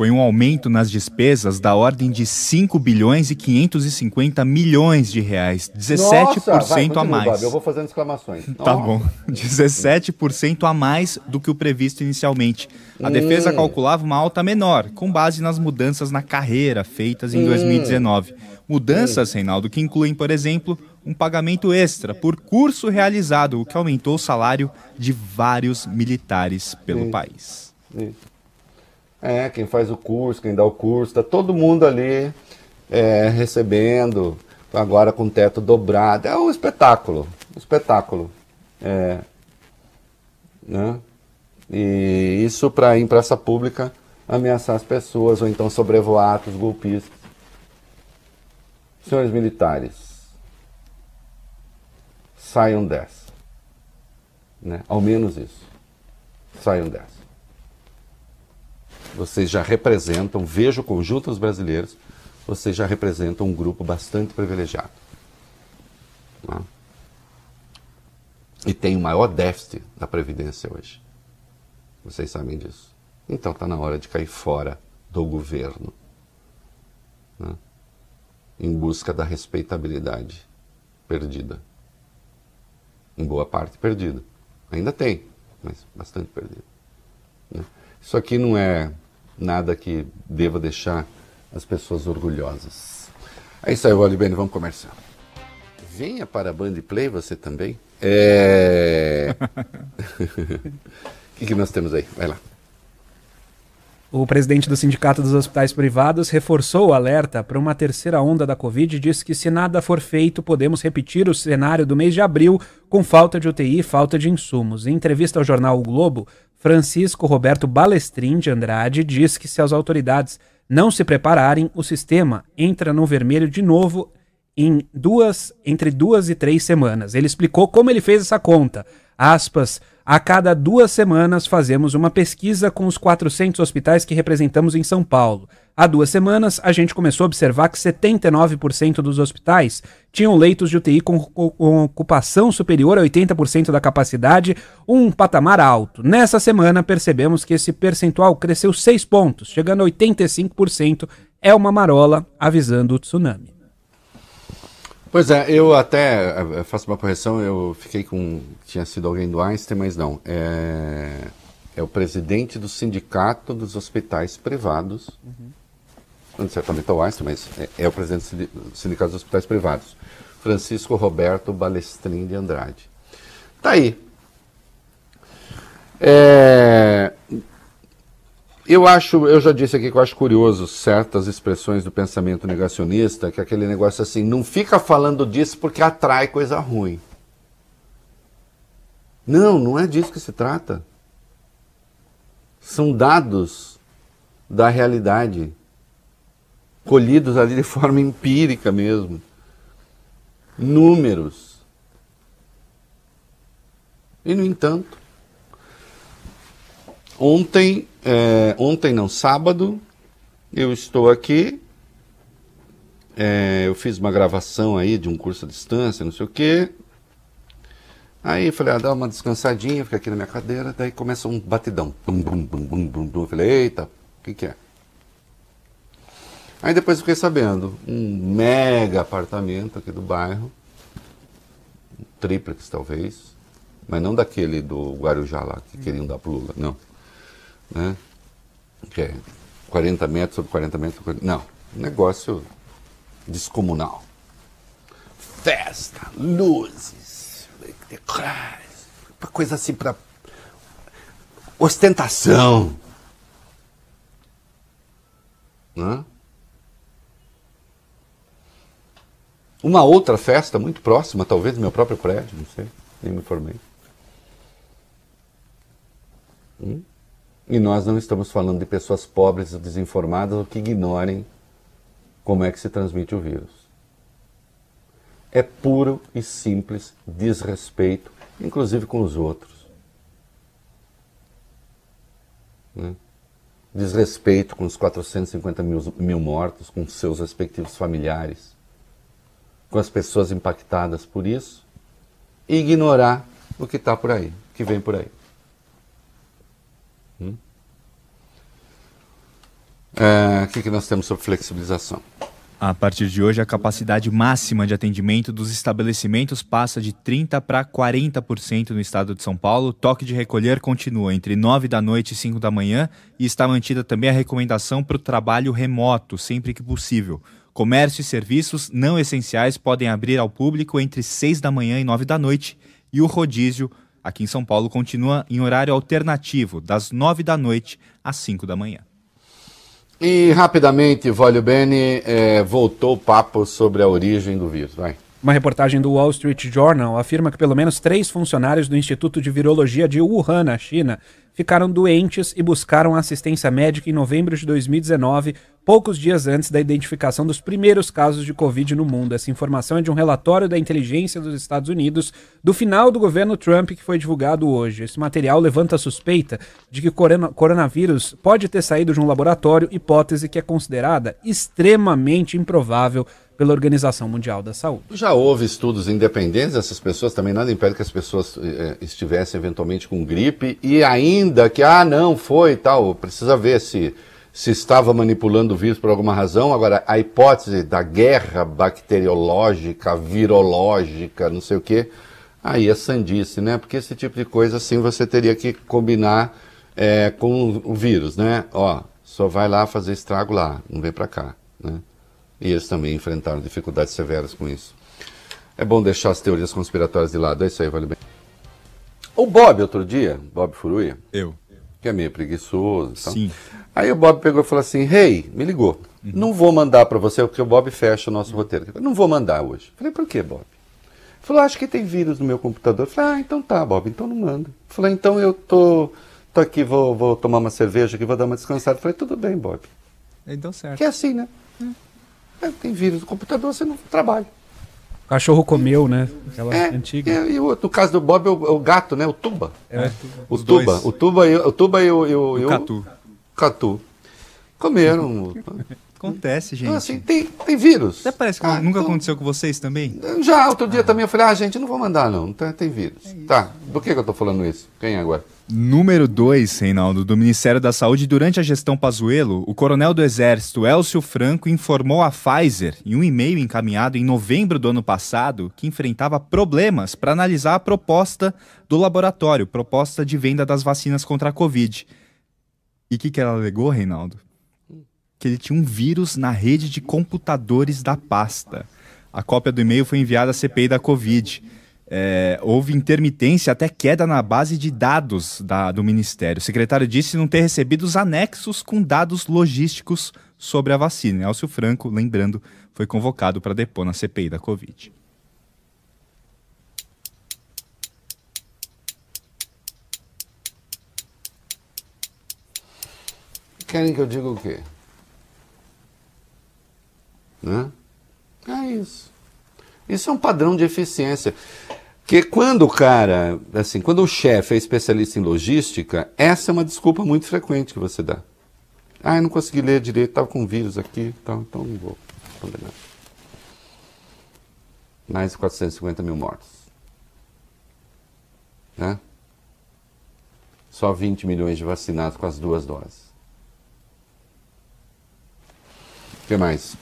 Foi um aumento nas despesas da ordem de 5 bilhões e 550 milhões de reais. 17% Nossa, vai, a mais. Bob, eu vou fazendo exclamações. *laughs* Tá bom. 17% a mais do que o previsto inicialmente. A hum. defesa calculava uma alta menor, com base nas mudanças na carreira feitas em hum. 2019. Mudanças, hum. Reinaldo, que incluem, por exemplo, um pagamento extra por curso realizado, o que aumentou o salário de vários militares pelo país. É, quem faz o curso, quem dá o curso, está todo mundo ali é, recebendo, agora com o teto dobrado. É um espetáculo, um espetáculo. É, né? E isso para a imprensa pública ameaçar as pessoas, ou então sobrevoar atos golpistas. senhores militares, saiam dessa. Né? Ao menos isso. Saiam dessa. Vocês já representam, veja o conjunto dos brasileiros, vocês já representam um grupo bastante privilegiado. Né? E tem o maior déficit da Previdência hoje. Vocês sabem disso. Então está na hora de cair fora do governo. Né? Em busca da respeitabilidade perdida. Em boa parte perdida. Ainda tem, mas bastante perdida. Né? Isso aqui não é nada que deva deixar as pessoas orgulhosas. É isso aí, Valibene, vamos começar. Venha para a Band Play você também. É... O *laughs* *laughs* que, que nós temos aí? Vai lá. O presidente do Sindicato dos Hospitais Privados reforçou o alerta para uma terceira onda da Covid e disse que, se nada for feito, podemos repetir o cenário do mês de abril com falta de UTI e falta de insumos. Em entrevista ao jornal o Globo, Francisco Roberto Balestrin de Andrade diz que, se as autoridades não se prepararem, o sistema entra no vermelho de novo em duas, entre duas e três semanas. Ele explicou como ele fez essa conta. Aspas, a cada duas semanas fazemos uma pesquisa com os 400 hospitais que representamos em São Paulo. Há duas semanas, a gente começou a observar que 79% dos hospitais tinham leitos de UTI com, com ocupação superior a 80% da capacidade, um patamar alto. Nessa semana, percebemos que esse percentual cresceu 6 pontos, chegando a 85%. É uma marola avisando o tsunami. Pois é, eu até eh, faço uma correção, eu fiquei com. Tinha sido alguém do Einstein, mas não. É, é o presidente do sindicato dos hospitais privados. Uhum. Certamente é o Einstein, mas é, é, o presidente do sindicato dos hospitais privados. Francisco Roberto Balestrin de Andrade. Tá aí. É, eu acho, eu já disse aqui que eu acho curioso certas expressões do pensamento negacionista, que é aquele negócio assim, não fica falando disso porque atrai coisa ruim. Não, não é disso que se trata. São dados da realidade, colhidos ali de forma empírica mesmo. Números. E, no entanto, ontem é, ontem não, sábado, eu estou aqui. É, eu fiz uma gravação aí de um curso à distância, não sei o quê. Aí falei, ah, dá uma descansadinha, fica aqui na minha cadeira, daí começa um batidão. Bum, bum, bum, bum, bum, bum. Eu falei, eita, o que, que é? Aí depois fiquei sabendo, um mega apartamento aqui do bairro, um triplex talvez, mas não daquele do Guarujá lá, que queriam dar pro Lula, não né? que é 40 metros sobre 40 metros. Sobre... Não, negócio descomunal. Festa, luzes, coisa assim para ostentação. Né? Uma outra festa muito próxima, talvez do meu próprio prédio, não sei, nem me informei. Hum? E nós não estamos falando de pessoas pobres, desinformadas ou que ignorem como é que se transmite o vírus. É puro e simples desrespeito, inclusive com os outros. Né? Desrespeito com os 450 mil, mil mortos, com seus respectivos familiares, com as pessoas impactadas por isso, e ignorar o que está por aí, que vem por aí. Hum? É, o que, que nós temos sobre flexibilização? A partir de hoje, a capacidade máxima de atendimento dos estabelecimentos passa de 30% para 40% no estado de São Paulo. Toque de recolher continua entre 9 da noite e 5 da manhã e está mantida também a recomendação para o trabalho remoto, sempre que possível. Comércio e serviços não essenciais podem abrir ao público entre 6 da manhã e 9 da noite e o rodízio aqui em São Paulo continua em horário alternativo, das 9 da noite às 5 da manhã. E rapidamente, Vólio Bene, é, voltou o papo sobre a origem do vírus. Vai. Uma reportagem do Wall Street Journal afirma que pelo menos três funcionários do Instituto de Virologia de Wuhan, na China, ficaram doentes e buscaram assistência médica em novembro de 2019, poucos dias antes da identificação dos primeiros casos de Covid no mundo. Essa informação é de um relatório da inteligência dos Estados Unidos do final do governo Trump que foi divulgado hoje. Esse material levanta a suspeita de que o coronavírus pode ter saído de um laboratório, hipótese que é considerada extremamente improvável pela Organização Mundial da Saúde. Já houve estudos independentes dessas pessoas, também nada impede que as pessoas eh, estivessem eventualmente com gripe e ainda que, ah, não, foi tal, precisa ver se, se estava manipulando o vírus por alguma razão. Agora, a hipótese da guerra bacteriológica, virológica, não sei o quê, aí é sandice, né? Porque esse tipo de coisa, assim, você teria que combinar é, com o vírus, né? Ó, só vai lá fazer estrago lá, não vem para cá, né? E eles também enfrentaram dificuldades severas com isso. É bom deixar as teorias conspiratórias de lado, é isso aí, vale bem. O Bob, outro dia, Bob Furuia. Eu. Que é meio preguiçoso. Então. Sim. Aí o Bob pegou e falou assim: Hey, me ligou. Uhum. Não vou mandar para você, porque o Bob fecha o nosso roteiro. Não vou mandar hoje. Falei: Por que, Bob? Falou: Acho que tem vírus no meu computador. Falei: Ah, então tá, Bob, então não manda. Falei: Então eu tô, tô aqui, vou, vou tomar uma cerveja aqui, vou dar uma descansada. Falei: Tudo bem, Bob. Então certo. Que é assim, né? É, tem vírus no computador, você não trabalha. O cachorro comeu, né? Aquela É, antiga. é, e o- no caso do Bob, é o, é o gato, né? O Tuba. É. O Os Tuba. dois. O Tuba e o, Tuba e o, e o, e O o Catu. Catu. Comeram. Acontece, gente. Então, assim, tem, tem vírus. Até parece que Ah, nunca então- aconteceu com vocês também. Já, outro dia também eu falei, ah, gente, não vou mandar não, tem, tem vírus. tá, do que, que eu tô falando isso? Quem é agora? Número 2, Reinaldo, do Ministério da Saúde, durante a gestão Pazuello, o coronel do Exército Elcio Franco informou à Pfizer, em um e-mail encaminhado em novembro do ano passado, que enfrentava problemas para analisar a proposta do laboratório, proposta de venda das vacinas contra a Covid. E o que, que ela alegou, Reinaldo? Que ele tinha um vírus na rede de computadores da pasta. A cópia do e-mail foi enviada à CPI da Covid. É, houve intermitência, até queda na base de dados da- do Ministério. O secretário disse não ter recebido os anexos com dados logísticos sobre a vacina. Elcio Franco, lembrando, foi convocado para depor na CPI da Covid. Querem que eu diga o quê? Né? É isso. Isso é um padrão de eficiência. Que quando o cara, assim, quando o chefe é especialista em logística, essa é uma desculpa muito frequente que você dá. Ah, eu não consegui ler direito, estava com vírus aqui, então, então não vou nada. Mais de 450 mil mortos. Né? Só 20 milhões de vacinados com as duas doses. O que mais?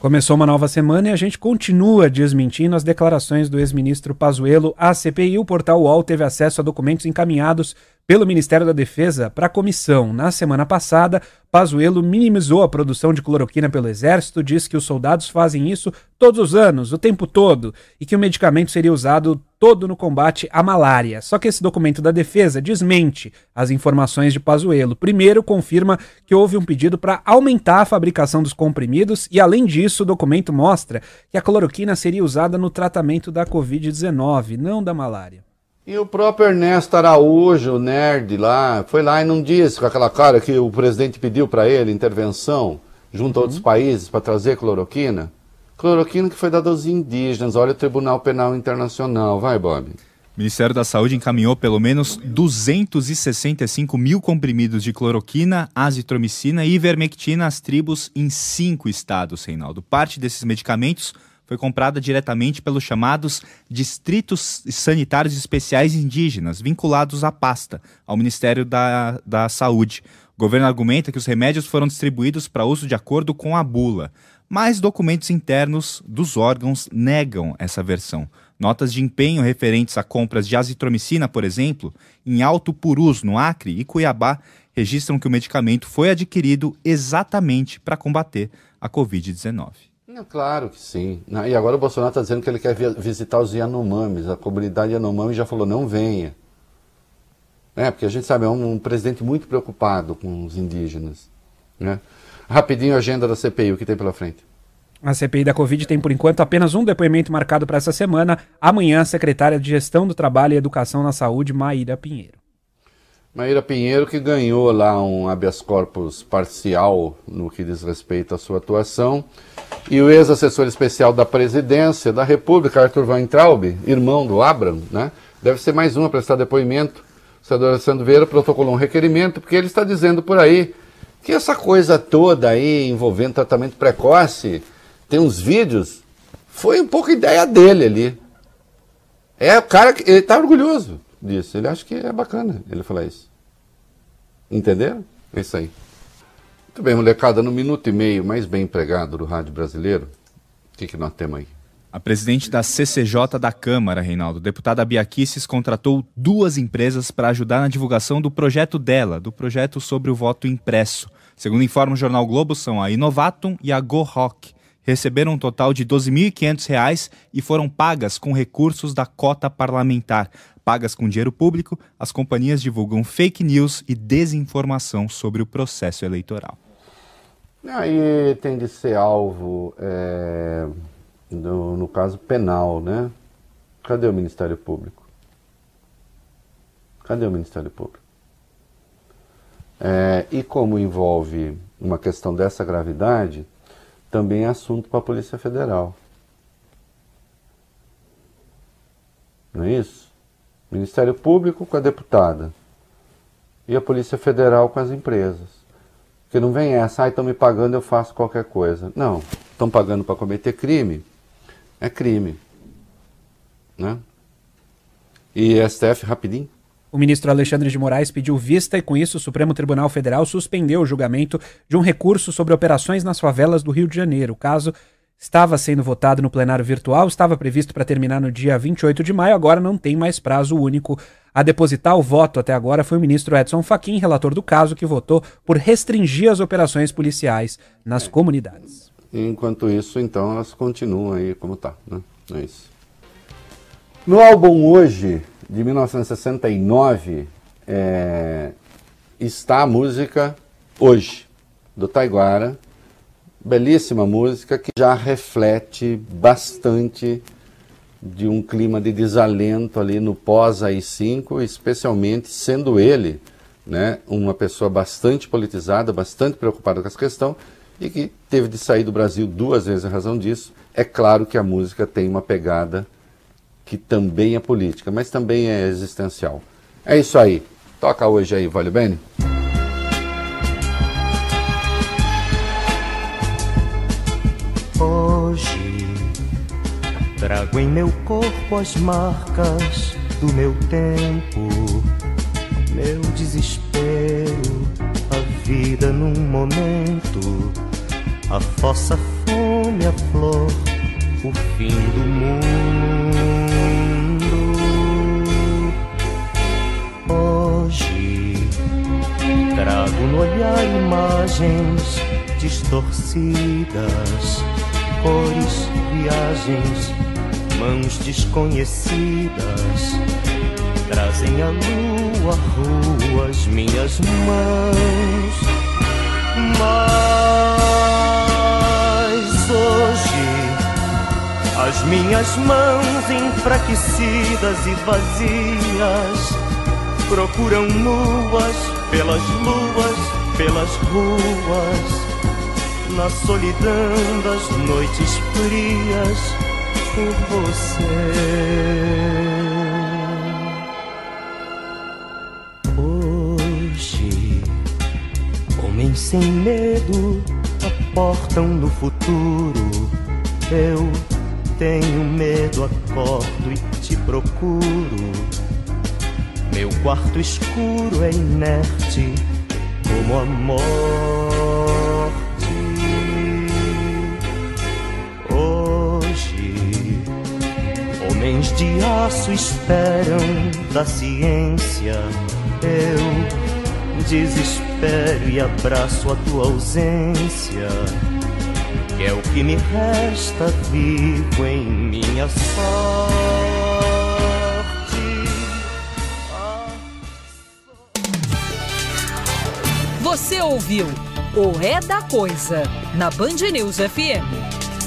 Começou uma nova semana e a gente continua desmentindo as declarações do ex-ministro Pazuello à CPI. O portal UOL teve acesso a documentos encaminhados pelo Ministério da Defesa para a comissão. Na semana passada, Pazuello minimizou a produção de cloroquina pelo Exército, disse que os soldados fazem isso todos os anos, o tempo todo, e que o medicamento seria usado todo no combate à malária. Só que esse documento da defesa desmente as informações de Pazuello. Primeiro, confirma que houve um pedido para aumentar a fabricação dos comprimidos e, além disso, o documento mostra que a cloroquina seria usada no tratamento da Covid-19, não da malária. E o próprio Ernesto Araújo, o nerd lá, foi lá e não disse com aquela cara que o presidente pediu para ele intervenção junto a outros países para trazer cloroquina? Cloroquina que foi dada aos indígenas. Olha o Tribunal Penal Internacional. Vai, Bob. O Ministério da Saúde encaminhou pelo menos 265 mil comprimidos de cloroquina, azitromicina e ivermectina às tribos em cinco estados, Reinaldo. Parte desses medicamentos foi comprada diretamente pelos chamados Distritos Sanitários Especiais Indígenas, vinculados à pasta, ao Ministério da, da Saúde. O governo argumenta que os remédios foram distribuídos para uso de acordo com a bula, mas documentos internos dos órgãos negam essa versão. Notas de empenho referentes a compras de azitromicina, por exemplo, em Alto Purus, no Acre e Cuiabá, registram que o medicamento foi adquirido exatamente para combater a Covid-19. É claro que sim. E agora o Bolsonaro está dizendo que ele quer vi- visitar os Yanomamis. A comunidade Yanomami já falou, não venha. É, porque a gente sabe, é um presidente muito preocupado com os indígenas. Né? Rapidinho a agenda da CPI, o que tem pela frente? A CPI da Covid tem, por enquanto, apenas um depoimento marcado para essa semana. Amanhã, a secretária de Gestão do Trabalho e Educação na Saúde, Maíra Pinheiro. Maíra Pinheiro, que ganhou lá um habeas corpus parcial no que diz respeito à sua atuação, e o ex-assessor especial da presidência da República, Arthur Weintraub, irmão do Abram, né? Deve ser mais um a prestar depoimento. O senador Alessandro Vieira protocolou um requerimento, porque ele está dizendo por aí que essa coisa toda aí envolvendo tratamento precoce, tem uns vídeos, foi um pouco ideia dele ali. É o cara que ele está orgulhoso disso. Ele acha que é bacana ele falar isso. Entenderam? É isso aí. Muito bem, molecada, no minuto e meio mais bem empregado do rádio brasileiro, o que, que nós temos aí? A presidente da CCJ da Câmara, Reinaldo, deputada Bia contratou duas empresas para ajudar na divulgação do projeto dela, do projeto sobre o voto impresso. Segundo informa o jornal Globo, são a Inovatum e a GoRock. Receberam um total de R$ 12.500 e foram pagas com recursos da cota parlamentar. Pagas com dinheiro público, as companhias divulgam fake news e desinformação sobre o processo eleitoral. Aí tem de ser alvo, é, no, caso penal, né? Cadê o Ministério Público? Cadê o Ministério Público? É, e como envolve uma questão dessa gravidade, também é assunto para a Polícia Federal. Não é isso? Ministério Público com a deputada e a Polícia Federal com as empresas. Porque não vem essa, ah, estão me pagando, eu faço qualquer coisa. Não, estão pagando para cometer crime, é crime. Né? E STF, rapidinho. O ministro Alexandre de Moraes pediu vista e, com isso, o Supremo Tribunal Federal suspendeu o julgamento de um recurso sobre operações nas favelas do Rio de Janeiro. O caso estava sendo votado no plenário virtual, estava previsto para terminar no dia 28 de maio, agora não tem mais prazo único. A depositar o voto até agora foi o ministro Edson Fachin, relator do caso, que votou por restringir as operações policiais nas comunidades. Enquanto isso, então, elas continuam aí como está. Né? É isso. No álbum Hoje, de 1969, é, está a música Hoje, do Taiguara, belíssima música que já reflete bastante de um clima de desalento ali no pós-AI-5, especialmente sendo ele né, uma pessoa bastante politizada, bastante preocupada com essa questão e que teve de sair do Brasil duas vezes em razão disso. É claro que a música tem uma pegada que também é política, mas também é existencial. É isso aí. Toca hoje aí, Vale Bene. Trago em meu corpo as marcas do meu tempo, meu desespero, a vida num momento, a fossa fome, a flor, o fim do mundo. Hoje trago no olhar imagens distorcidas, cores, viagens mãos desconhecidas trazem a lua rua as minhas mãos. Mas as minhas mãos enfraquecidas e vazias procuram nuas pelas luas, pelas ruas, na solidão das noites frias por você. Hoje, homens sem medo aportam no futuro. Eu tenho medo, acordo e te procuro. Meu quarto escuro é inerte como a morte. Homens de aço esperam da ciência. Eu desespero e abraço a tua ausência. Que é o que me resta vivo em minha sorte. Você ouviu o É da Coisa na Band News FM.